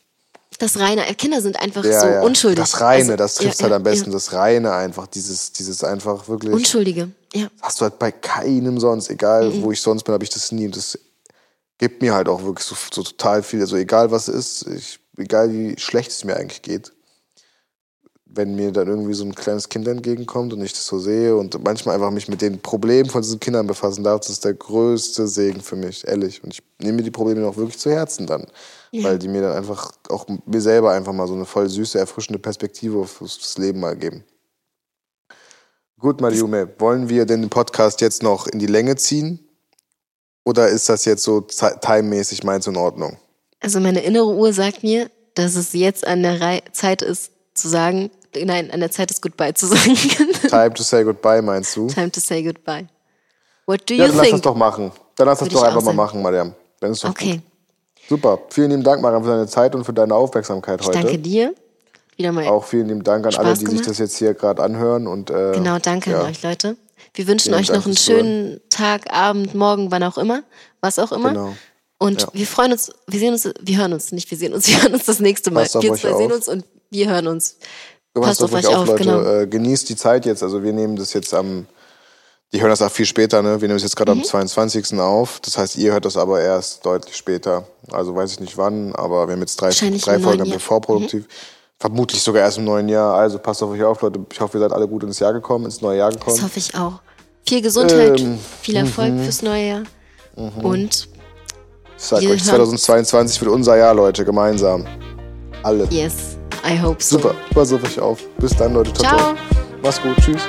Das Reine, Kinder sind einfach ja, so ja, unschuldig. das Reine, Also, das trifft ja, halt am besten, das Reine einfach, dieses, dieses einfach wirklich. Unschuldige, ja. hast du halt bei keinem sonst, egal Mhm. wo ich sonst bin, habe ich das nie. Und das gibt mir halt auch wirklich so, so total viel. Also egal was ist, ich, egal wie schlecht es mir eigentlich geht, wenn mir dann irgendwie so ein kleines Kind entgegenkommt und ich das so sehe und manchmal einfach mich mit den Problemen von diesen Kindern befassen darf, das ist der größte Segen für mich, ehrlich. Und ich nehme mir die Probleme auch wirklich zu Herzen dann. Weil die mir dann einfach, auch mir selber einfach mal so eine voll süße, erfrischende Perspektive auf das Leben mal geben. Gut, Mariume, wollen wir den Podcast jetzt noch in die Länge ziehen? Oder ist das jetzt so timemäßig meinst du in Ordnung? Also meine innere Uhr sagt mir, dass es jetzt an der Rei Zeit ist, zu sagen, nein, an der Zeit ist Goodbye zu sagen. Time to say goodbye, meinst du? Time to say goodbye. What do Ja, you dann lass das think? doch machen. Dann lass das Würde doch ich einfach mal machen, Mariam. Dann ist doch Okay, gut. Super. Vielen lieben Dank, Mariam, für deine Zeit und für deine Aufmerksamkeit ich heute. danke dir. wieder mal. Auch vielen lieben Dank an Spaß alle, die sich gemacht. das jetzt hier gerade anhören. Und, äh, Genau, danke ja, an euch, Leute. Wir wünschen euch noch einen schönen Tag, Abend, Morgen, wann auch immer, was auch immer. Genau. Und Ja. wir freuen uns, wir sehen uns, wir hören uns, nicht wir sehen uns, wir hören uns das nächste Mal. Wir zwei sehen uns und wir hören uns. Passt auf euch auf, Leute. genau. Äh, genießt die Zeit jetzt. Also wir nehmen das jetzt am, die hören das auch viel später, ne? Wir nehmen es jetzt gerade Mhm. am 22. auf. Das heißt, ihr hört das aber erst deutlich später. Also weiß ich nicht wann, aber wir haben jetzt drei, drei Folgen haben wir Jahr. Mhm. vorproduktiv. Vermutlich sogar erst im neuen Jahr. Also passt auf euch auf, Leute. Ich hoffe, ihr seid alle gut ins Jahr gekommen, ins neue Jahr Das gekommen. hoffe ich auch. Viel Gesundheit, Ähm, viel Erfolg fürs neue Jahr. Und Ich sag euch, hören- 2022 wird unser Jahr, Leute, gemeinsam. Alle. yes, I hope so. Super, pass auf euch auf. Bis dann, Leute. Ciao, Ciao. ciao. Mach's gut, tschüss.